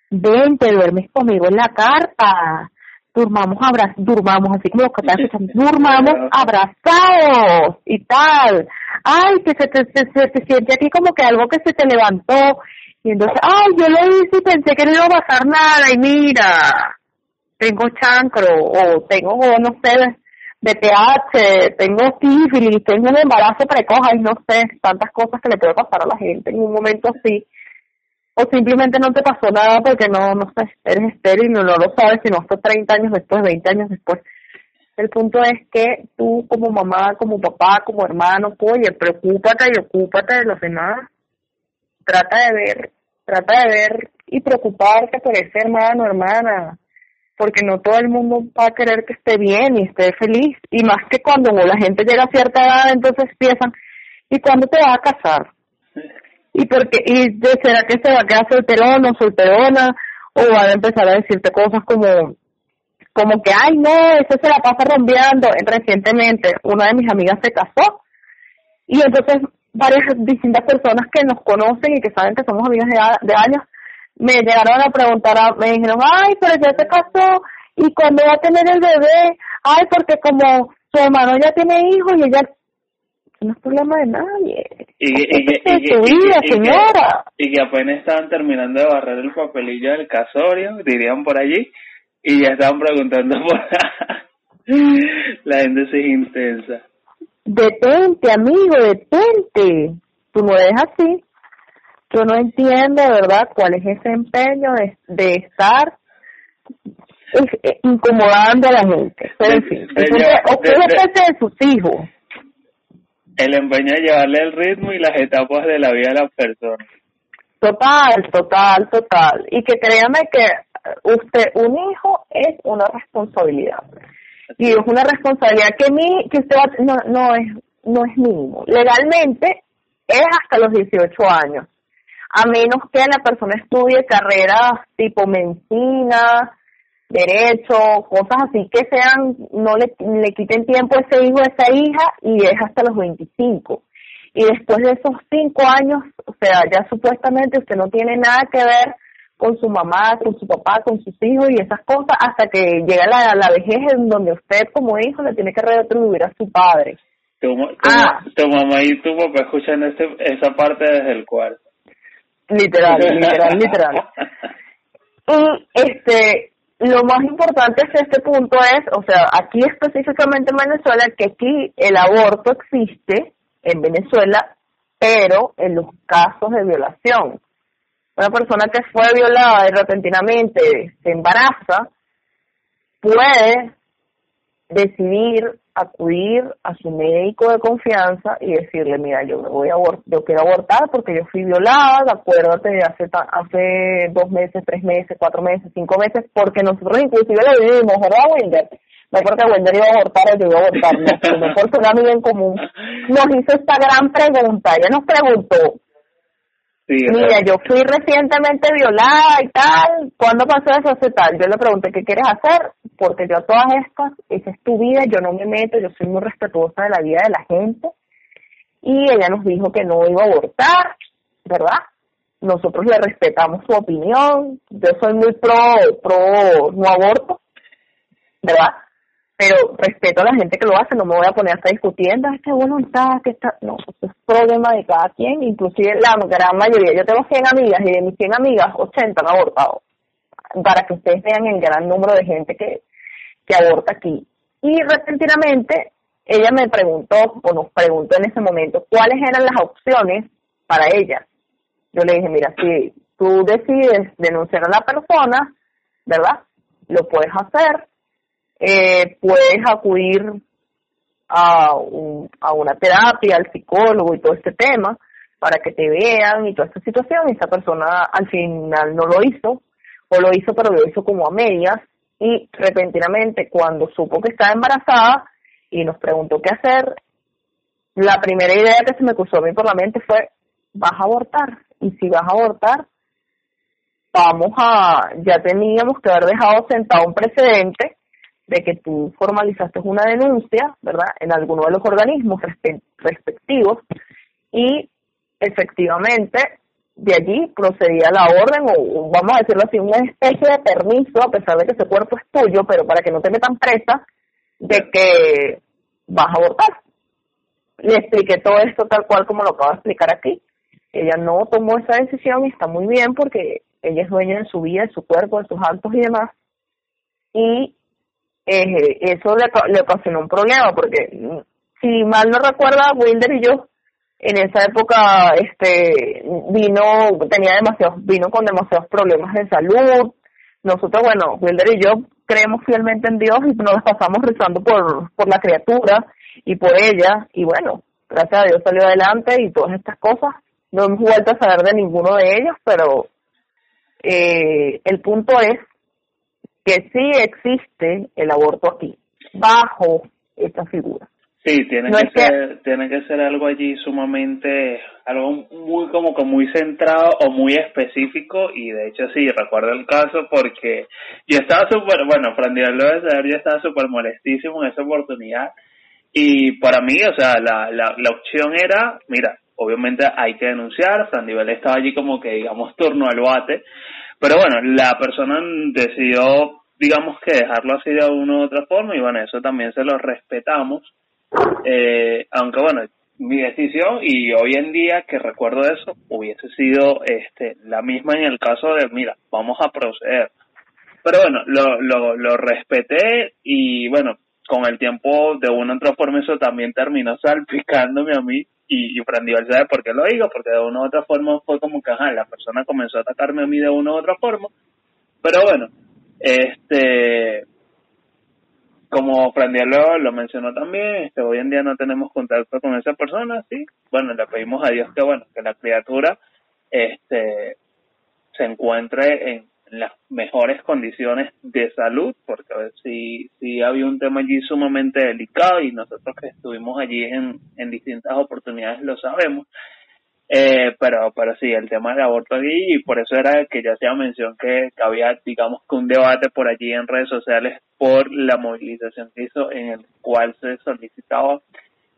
[SPEAKER 3] Ven, te duermes conmigo en la carpa, durmamos abra durmamos así como los están durmamos abrazados y tal, ay, que se te, se, te siente aquí como que algo que se te levantó, y entonces, ay, yo lo hice y pensé que no iba a pasar nada, y mira, tengo chancro, o tengo, no sé, BPH, tengo sífilis, tengo un embarazo precoz, y no sé, tantas cosas que le puede pasar a la gente en un momento así o simplemente no te pasó nada porque no, no sé, eres estéril y no, lo sabes, sino hasta 30 años después, 20 años después. El punto es que tú como mamá, como papá, como hermano, oye, preocúpate y ocúpate de los demás. Trata de ver, trata de ver y preocuparte por ese hermano, hermana, porque no todo el mundo va a querer que esté bien y esté feliz. Y más que cuando la gente llega a cierta edad, entonces piensan, ¿y cuándo te vas a casar? y porque y será que se va a quedar solterón o solterona o van a empezar a decirte cosas como como que ay no eso se la pasa rompeando recientemente una de mis amigas se casó y entonces varias distintas personas que nos conocen y que saben que somos amigas de, de años me llegaron a preguntar me dijeron ay pero ya se casó y cuando va a tener el bebé ay porque como su hermano ya tiene hijos y ella no es problema de nadie. Y, y, y, señora.
[SPEAKER 2] y que apenas estaban terminando de barrer el papelillo del casorio, dirían por allí, y ya estaban preguntando por la gente es intensa.
[SPEAKER 3] Detente, amigo, detente. Tú no eres así. Yo no entiendo, ¿verdad?, cuál es ese empeño de, de estar eh, incomodando a la gente. Pero en fin, de sus hijos
[SPEAKER 2] el empeño de llevarle el ritmo y las etapas de la vida de las personas.
[SPEAKER 3] Total, total, total. Y que créame que usted, un hijo es una responsabilidad. Y es una responsabilidad que mi, que usted no, no es, no es mínimo. Legalmente es hasta los 18 años. A menos que la persona estudie carreras tipo medicina, derecho, cosas así que sean, no le, le quiten tiempo a ese hijo, a esa hija y es hasta los 25. Y después de esos cinco años, o sea, ya supuestamente usted no tiene nada que ver con su mamá, con su papá, con sus hijos y esas cosas hasta que llega la, la vejez en donde usted como hijo le tiene que retribuir a su padre.
[SPEAKER 2] Tu, ah. tu mamá y tu papá escuchan ese, esa parte desde el cuarto.
[SPEAKER 3] Literal, literal, literal. Y este, lo más importante es este punto es, o sea, aquí específicamente en Venezuela, que aquí el aborto existe en Venezuela, pero en los casos de violación. Una persona que fue violada y repentinamente se embaraza puede decidir acudir a su médico de confianza y decirle, mira, yo me voy a yo quiero abortar porque yo fui violada, acuérdate, hace hace dos meses, tres meses, cuatro meses, cinco meses, porque nosotros inclusive le vivimos, ¿verdad, Winder? No porque Winder iba a abortar o yo iba a abortar, no, no porque una amiga en común nos hizo esta gran pregunta, ella nos preguntó, Mira, yo fui recientemente violada y tal. ¿Cuándo pasó eso? Hace tal. Yo le pregunté, ¿qué quieres hacer? Porque yo todas estas, esa es tu vida, yo no me meto, yo soy muy respetuosa de la vida de la gente. y ella nos dijo que no iba a abortar, ¿verdad? Nosotros le respetamos su opinión, yo soy muy pro, pro no aborto, ¿verdad? Pero respeto a la gente que lo hace, no me voy a poner a estar discutiendo, es que bueno está, que está, no, es problema de cada quien, inclusive la gran mayoría, yo tengo 100 amigas y de mis 100 amigas, 80 han abortado, para que ustedes vean el gran número de gente que, aborta aquí. Y repentinamente ella me preguntó, o nos preguntó en ese momento, cuáles eran las opciones para ella. Yo le dije, mira, si tú decides denunciar a la persona, ¿verdad? Lo puedes hacer, eh, puedes acudir a, un, a una terapia, al psicólogo y todo este tema, para que te vean y toda esta situación. Y esa persona al final no lo hizo, o lo hizo, pero lo hizo como a medias. Y repentinamente, cuando supo que estaba embarazada, y nos preguntó qué hacer, la primera idea que se me cruzó a mí por la mente fue, vas a abortar. Y si vas a abortar, vamos a, ya teníamos que haber dejado sentado un precedente de que tú formalizaste una denuncia, ¿verdad?, en alguno de los organismos respectivos y efectivamente de allí procedía la orden o vamos a decirlo así, una especie de permiso a pesar de que ese cuerpo es tuyo, pero para que no te metan presa, de que vas a abortar. Le expliqué todo esto tal cual como lo acabo de explicar aquí. Ella no tomó esa decisión y está muy bien porque ella es dueña de su vida, de su cuerpo, de sus actos y demás. Y eh, eso le, le ocasionó un problema porque si mal no recuerda, Wilder y yo en esa época este vino tenía demasiados vino con demasiados problemas de salud nosotros bueno Wilder y yo creemos fielmente en Dios y nos pasamos rezando por, por la criatura y por ella y bueno, gracias a Dios salió adelante y todas estas cosas. No hemos vuelto a saber de ninguno de ellos, pero eh, el punto es que sí existe el aborto aquí, bajo esta figura.
[SPEAKER 2] Sí, tiene que, ser, tiene que ser algo allí sumamente, algo muy como que muy centrado o muy específico y de hecho sí, recuerdo el caso porque yo estaba súper, bueno, Fran saber, yo estaba súper molestísimo en esa oportunidad y para mí, o sea, la, la, la opción era, mira, obviamente hay que denunciar, Fran estaba allí como que digamos turno al bate, pero bueno, la persona decidió digamos que dejarlo así de una u otra forma y bueno, eso también se lo respetamos eh, aunque bueno, mi decisión y hoy en día que recuerdo eso hubiese sido este la misma en el caso de, mira, vamos a proceder. Pero bueno, lo, lo, respeté y bueno, con el tiempo de una u otra forma eso también terminó salpicándome a mí y, y Prandival sabe por qué lo digo, porque de una u otra forma fue como que la persona comenzó a atacarme a mí de una u otra forma. Pero bueno, este como Frandiel lo, mencionó también, este, hoy en día no tenemos contacto con esa persona, sí, bueno, le pedimos a Dios que, bueno, que la criatura, este, se encuentre en las mejores condiciones de salud, porque si, si había un tema allí sumamente delicado y nosotros que estuvimos allí en, en distintas oportunidades lo sabemos, eh, pero, pero sí, el tema del aborto allí, y por eso era que ya hacía mención que, había, digamos, que un debate por allí en redes sociales por la movilización que hizo, en el cual se solicitaba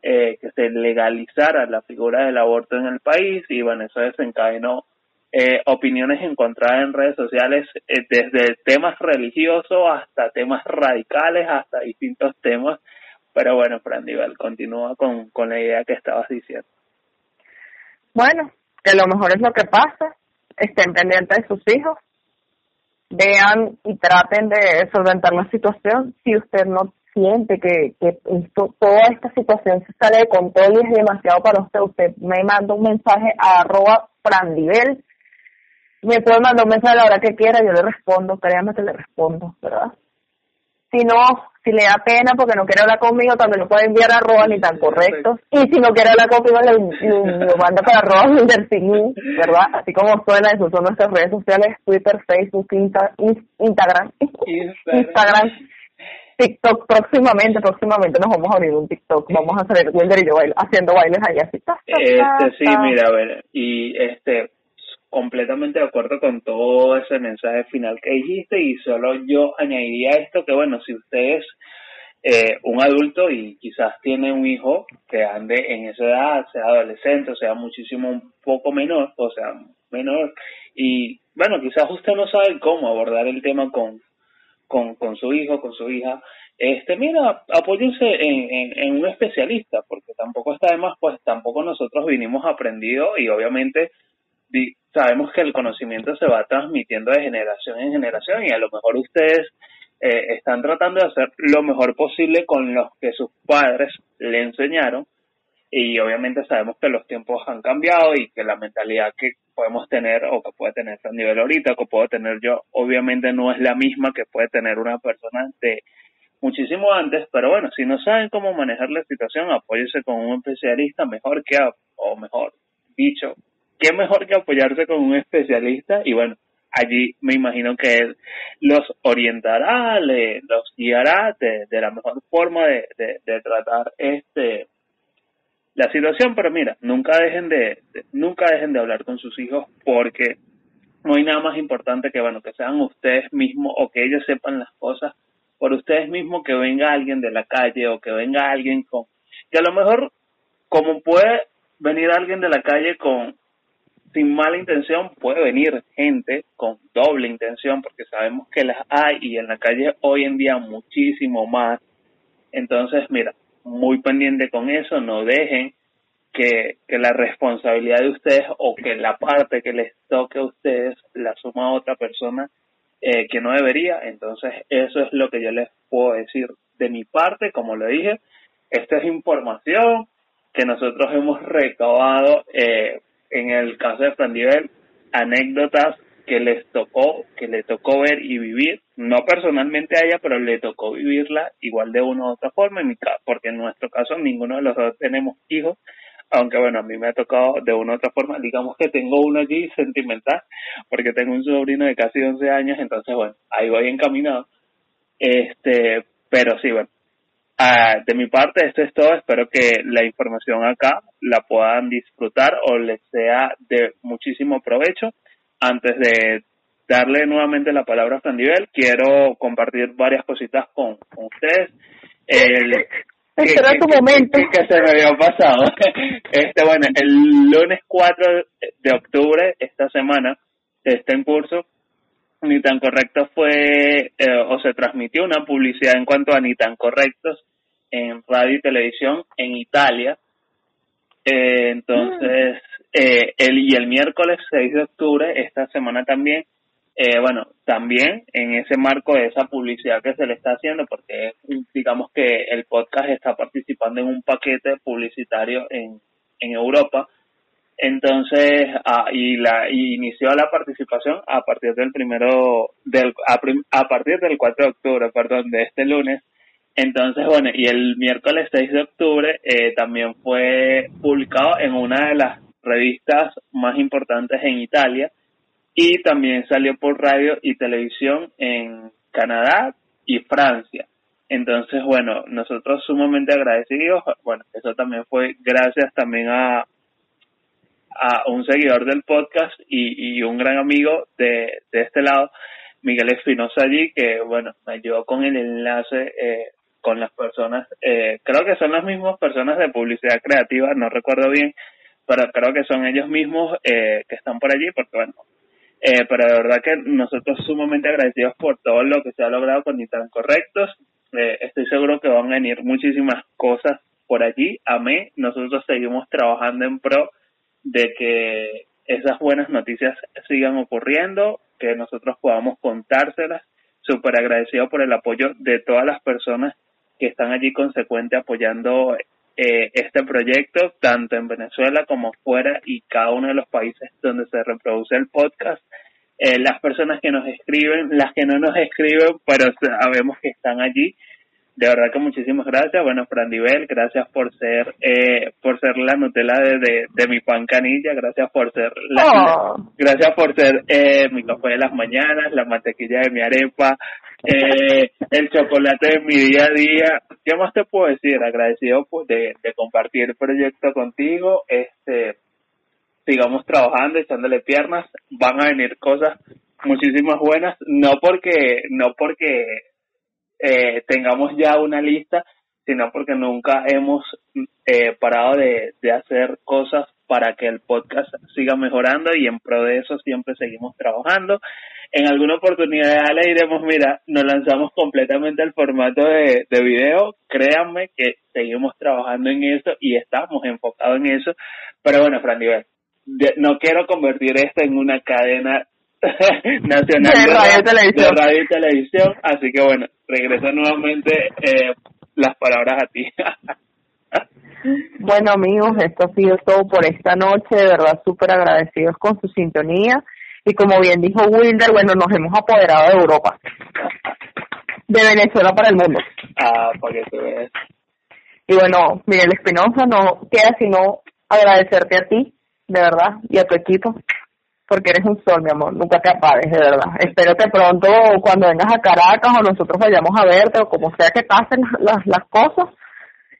[SPEAKER 2] eh, que se legalizara la figura del aborto en el país, y bueno, eso desencadenó eh, opiniones encontradas en redes sociales eh, desde temas religiosos hasta temas radicales, hasta distintos temas. Pero bueno, Frandival, continúa con, con la idea que estabas diciendo.
[SPEAKER 3] Bueno, que lo mejor es lo que pasa, estén pendientes de sus hijos, vean y traten de solventar la situación. Si usted no siente que, que esto, toda esta situación se sale de control y es demasiado para usted, usted me manda un mensaje a arroba frandivel, me puede mandar un mensaje a la hora que quiera, yo le respondo, créanme que le respondo, ¿verdad? Si no, si le da pena porque no quiere hablar conmigo, también lo puede enviar a arroba ni tan correcto. Y si no quiere hablar conmigo, le, lo manda para arroba ¿verdad? Así como suena, eso son nuestras redes sociales, Twitter, Facebook, Instagram, Instagram, TikTok próximamente, próximamente nos vamos a abrir un TikTok, vamos a hacer Wilder y yo haciendo bailes ahí así.
[SPEAKER 2] Este, sí, mira, a ver, y este, completamente de acuerdo con todo ese mensaje final que dijiste y solo yo añadiría esto que bueno, si ustedes eh, un adulto y quizás tiene un hijo que ande en esa edad, sea adolescente, sea muchísimo un poco menor, o sea menor, y bueno, quizás usted no sabe cómo abordar el tema con, con, con su hijo, con su hija, este, mira, apóyense en, un especialista, porque tampoco está de más, pues tampoco nosotros vinimos aprendidos y obviamente sabemos que el conocimiento se va transmitiendo de generación en generación y a lo mejor ustedes eh, están tratando de hacer lo mejor posible con los que sus padres le enseñaron y obviamente sabemos que los tiempos han cambiado y que la mentalidad que podemos tener o que puede tener a nivel ahorita, que puedo tener yo, obviamente no es la misma que puede tener una persona de muchísimo antes, pero bueno, si no saben cómo manejar la situación, apóyese con un especialista mejor que, o mejor dicho, qué mejor que apoyarse con un especialista y bueno, allí me imagino que él los orientará, le, los guiará de, la mejor forma de, de, de, tratar este la situación, pero mira, nunca dejen de, nunca dejen de hablar con sus hijos porque no hay nada más importante que bueno, que sean ustedes mismos o que ellos sepan las cosas por ustedes mismos que venga alguien de la calle o que venga alguien con que a lo mejor como puede venir alguien de la calle con sin mala intención puede venir gente con doble intención porque sabemos que las hay y en la calle hoy en día muchísimo más. Entonces, mira, muy pendiente con eso, no dejen que, que la responsabilidad de ustedes o que la parte que les toque a ustedes la suma a otra persona eh, que no debería. Entonces, eso es lo que yo les puedo decir de mi parte, como lo dije, esta es información que nosotros hemos recabado eh, en el caso de Frandivel, anécdotas que les tocó, que le tocó ver y vivir, no personalmente a ella, pero le tocó vivirla igual de una u otra forma, en mi caso, porque en nuestro caso ninguno de los dos tenemos hijos, aunque bueno, a mí me ha tocado de una u otra forma, digamos que tengo uno allí sentimental, porque tengo un sobrino de casi 11 años, entonces bueno, ahí voy encaminado, este, pero sí, bueno, Ah, de mi parte, esto es todo. Espero que la información acá la puedan disfrutar o les sea de muchísimo provecho. Antes de darle nuevamente la palabra a Frandivel, quiero compartir varias cositas con, ustedes. El,
[SPEAKER 3] Espera tu momento.
[SPEAKER 2] Que, se me había pasado. Este, bueno, el lunes 4 de octubre, esta semana, está en curso ni tan correcto fue eh, o se transmitió una publicidad en cuanto a ni tan correctos en radio y televisión en Italia. Eh, entonces, eh, el, y el miércoles 6 de octubre, esta semana también, eh, bueno, también en ese marco de esa publicidad que se le está haciendo, porque digamos que el podcast está participando en un paquete publicitario en, en Europa, entonces, ah, y la inició la participación a partir del primero, del, a, a, partir del 4 de octubre, perdón, de este lunes. Entonces, bueno, y el miércoles 6 de octubre eh, también fue publicado en una de las revistas más importantes en Italia y también salió por radio y televisión en Canadá y Francia. Entonces, bueno, nosotros sumamente agradecidos. Bueno, eso también fue gracias también a, a un seguidor del podcast y, y un gran amigo de, de este lado, Miguel Espinosa allí, que bueno, me ayudó con el enlace eh, con las personas, eh, creo que son las mismas personas de publicidad creativa, no recuerdo bien, pero creo que son ellos mismos eh, que están por allí, porque bueno, eh, pero de verdad que nosotros sumamente agradecidos por todo lo que se ha logrado con Ni Tan Correctos, eh, estoy seguro que van a venir muchísimas cosas por allí, amén, nosotros seguimos trabajando en pro de que esas buenas noticias sigan ocurriendo, que nosotros podamos contárselas. Súper agradecido por el apoyo de todas las personas que están allí consecuente apoyando eh, este proyecto, tanto en Venezuela como fuera y cada uno de los países donde se reproduce el podcast. Eh, las personas que nos escriben, las que no nos escriben, pero sabemos que están allí de verdad que muchísimas gracias. Bueno, Frandivel, gracias por ser eh, por ser la Nutella de, de, mi pan canilla, gracias por ser la, oh. gracias por ser eh, mi café de las mañanas, la mantequilla de mi arepa, eh, el chocolate de mi día a día. ¿Qué más te puedo decir? Agradecido pues de, de compartir el proyecto contigo. Este, sigamos trabajando, echándole piernas. Van a venir cosas muchísimas buenas, no porque no porque eh, tengamos ya una lista, sino porque nunca hemos eh, parado de, de hacer cosas para que el podcast siga mejorando y en pro de eso siempre seguimos trabajando. En alguna oportunidad le diremos, mira, nos lanzamos completamente al formato de, de video, créanme que seguimos trabajando en eso y estamos enfocados en eso, pero bueno, Fran no quiero convertir esto en una cadena nacional
[SPEAKER 3] de radio,
[SPEAKER 2] y televisión, así que bueno, regreso nuevamente eh, las palabras a ti.
[SPEAKER 3] Bueno amigos, esto ha sido todo por esta noche, de verdad súper agradecidos con su sintonía y como bien dijo Wilder, bueno, nos hemos apoderado de Europa, de Venezuela para el mundo.
[SPEAKER 2] Ah, porque tú ves.
[SPEAKER 3] Y bueno, Miguel Espinosa, no queda sino agradecerte a ti, de verdad, y a tu equipo, porque eres un sol, mi amor, nunca te apagues, de verdad. Espero que pronto, cuando vengas a Caracas o nosotros vayamos a verte o como sea que pasen las, las cosas,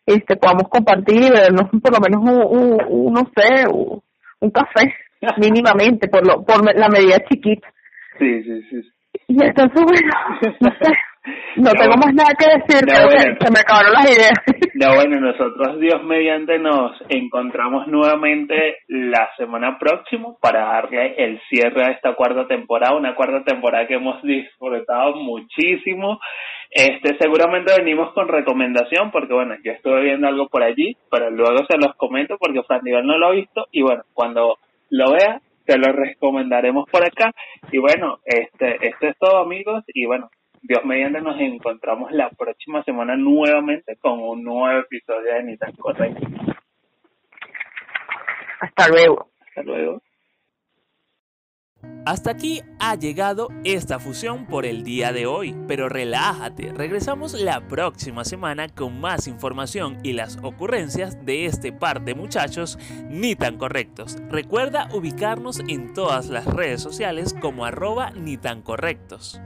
[SPEAKER 3] este, podamos compartir y vernos por lo menos un, un, no sé, un, café mínimamente por lo por la medida chiquita.
[SPEAKER 2] Sí, sí, sí.
[SPEAKER 3] Y entonces, bueno, no sé, no, tengo más nada que decir, no, se me acabaron las ideas.
[SPEAKER 2] No, bueno, nosotros Dios mediante nos encontramos nuevamente la semana próxima para darle el cierre a esta cuarta temporada, una cuarta temporada que hemos disfrutado muchísimo. Este, seguramente venimos con recomendación porque bueno, yo estuve viendo algo por allí, pero luego se los comento porque Fran no lo ha visto y bueno, cuando lo vea te lo recomendaremos por acá y bueno, este, esto es todo amigos y bueno, Dios mediante nos encontramos la próxima semana nuevamente con un nuevo episodio de Ni tan correcto.
[SPEAKER 3] Hasta luego.
[SPEAKER 2] Hasta luego.
[SPEAKER 1] Hasta aquí ha llegado esta fusión por el día de hoy, pero relájate, regresamos la próxima semana con más información y las ocurrencias de este par de muchachos ni tan correctos. Recuerda ubicarnos en todas las redes sociales como arroba ni tan correctos.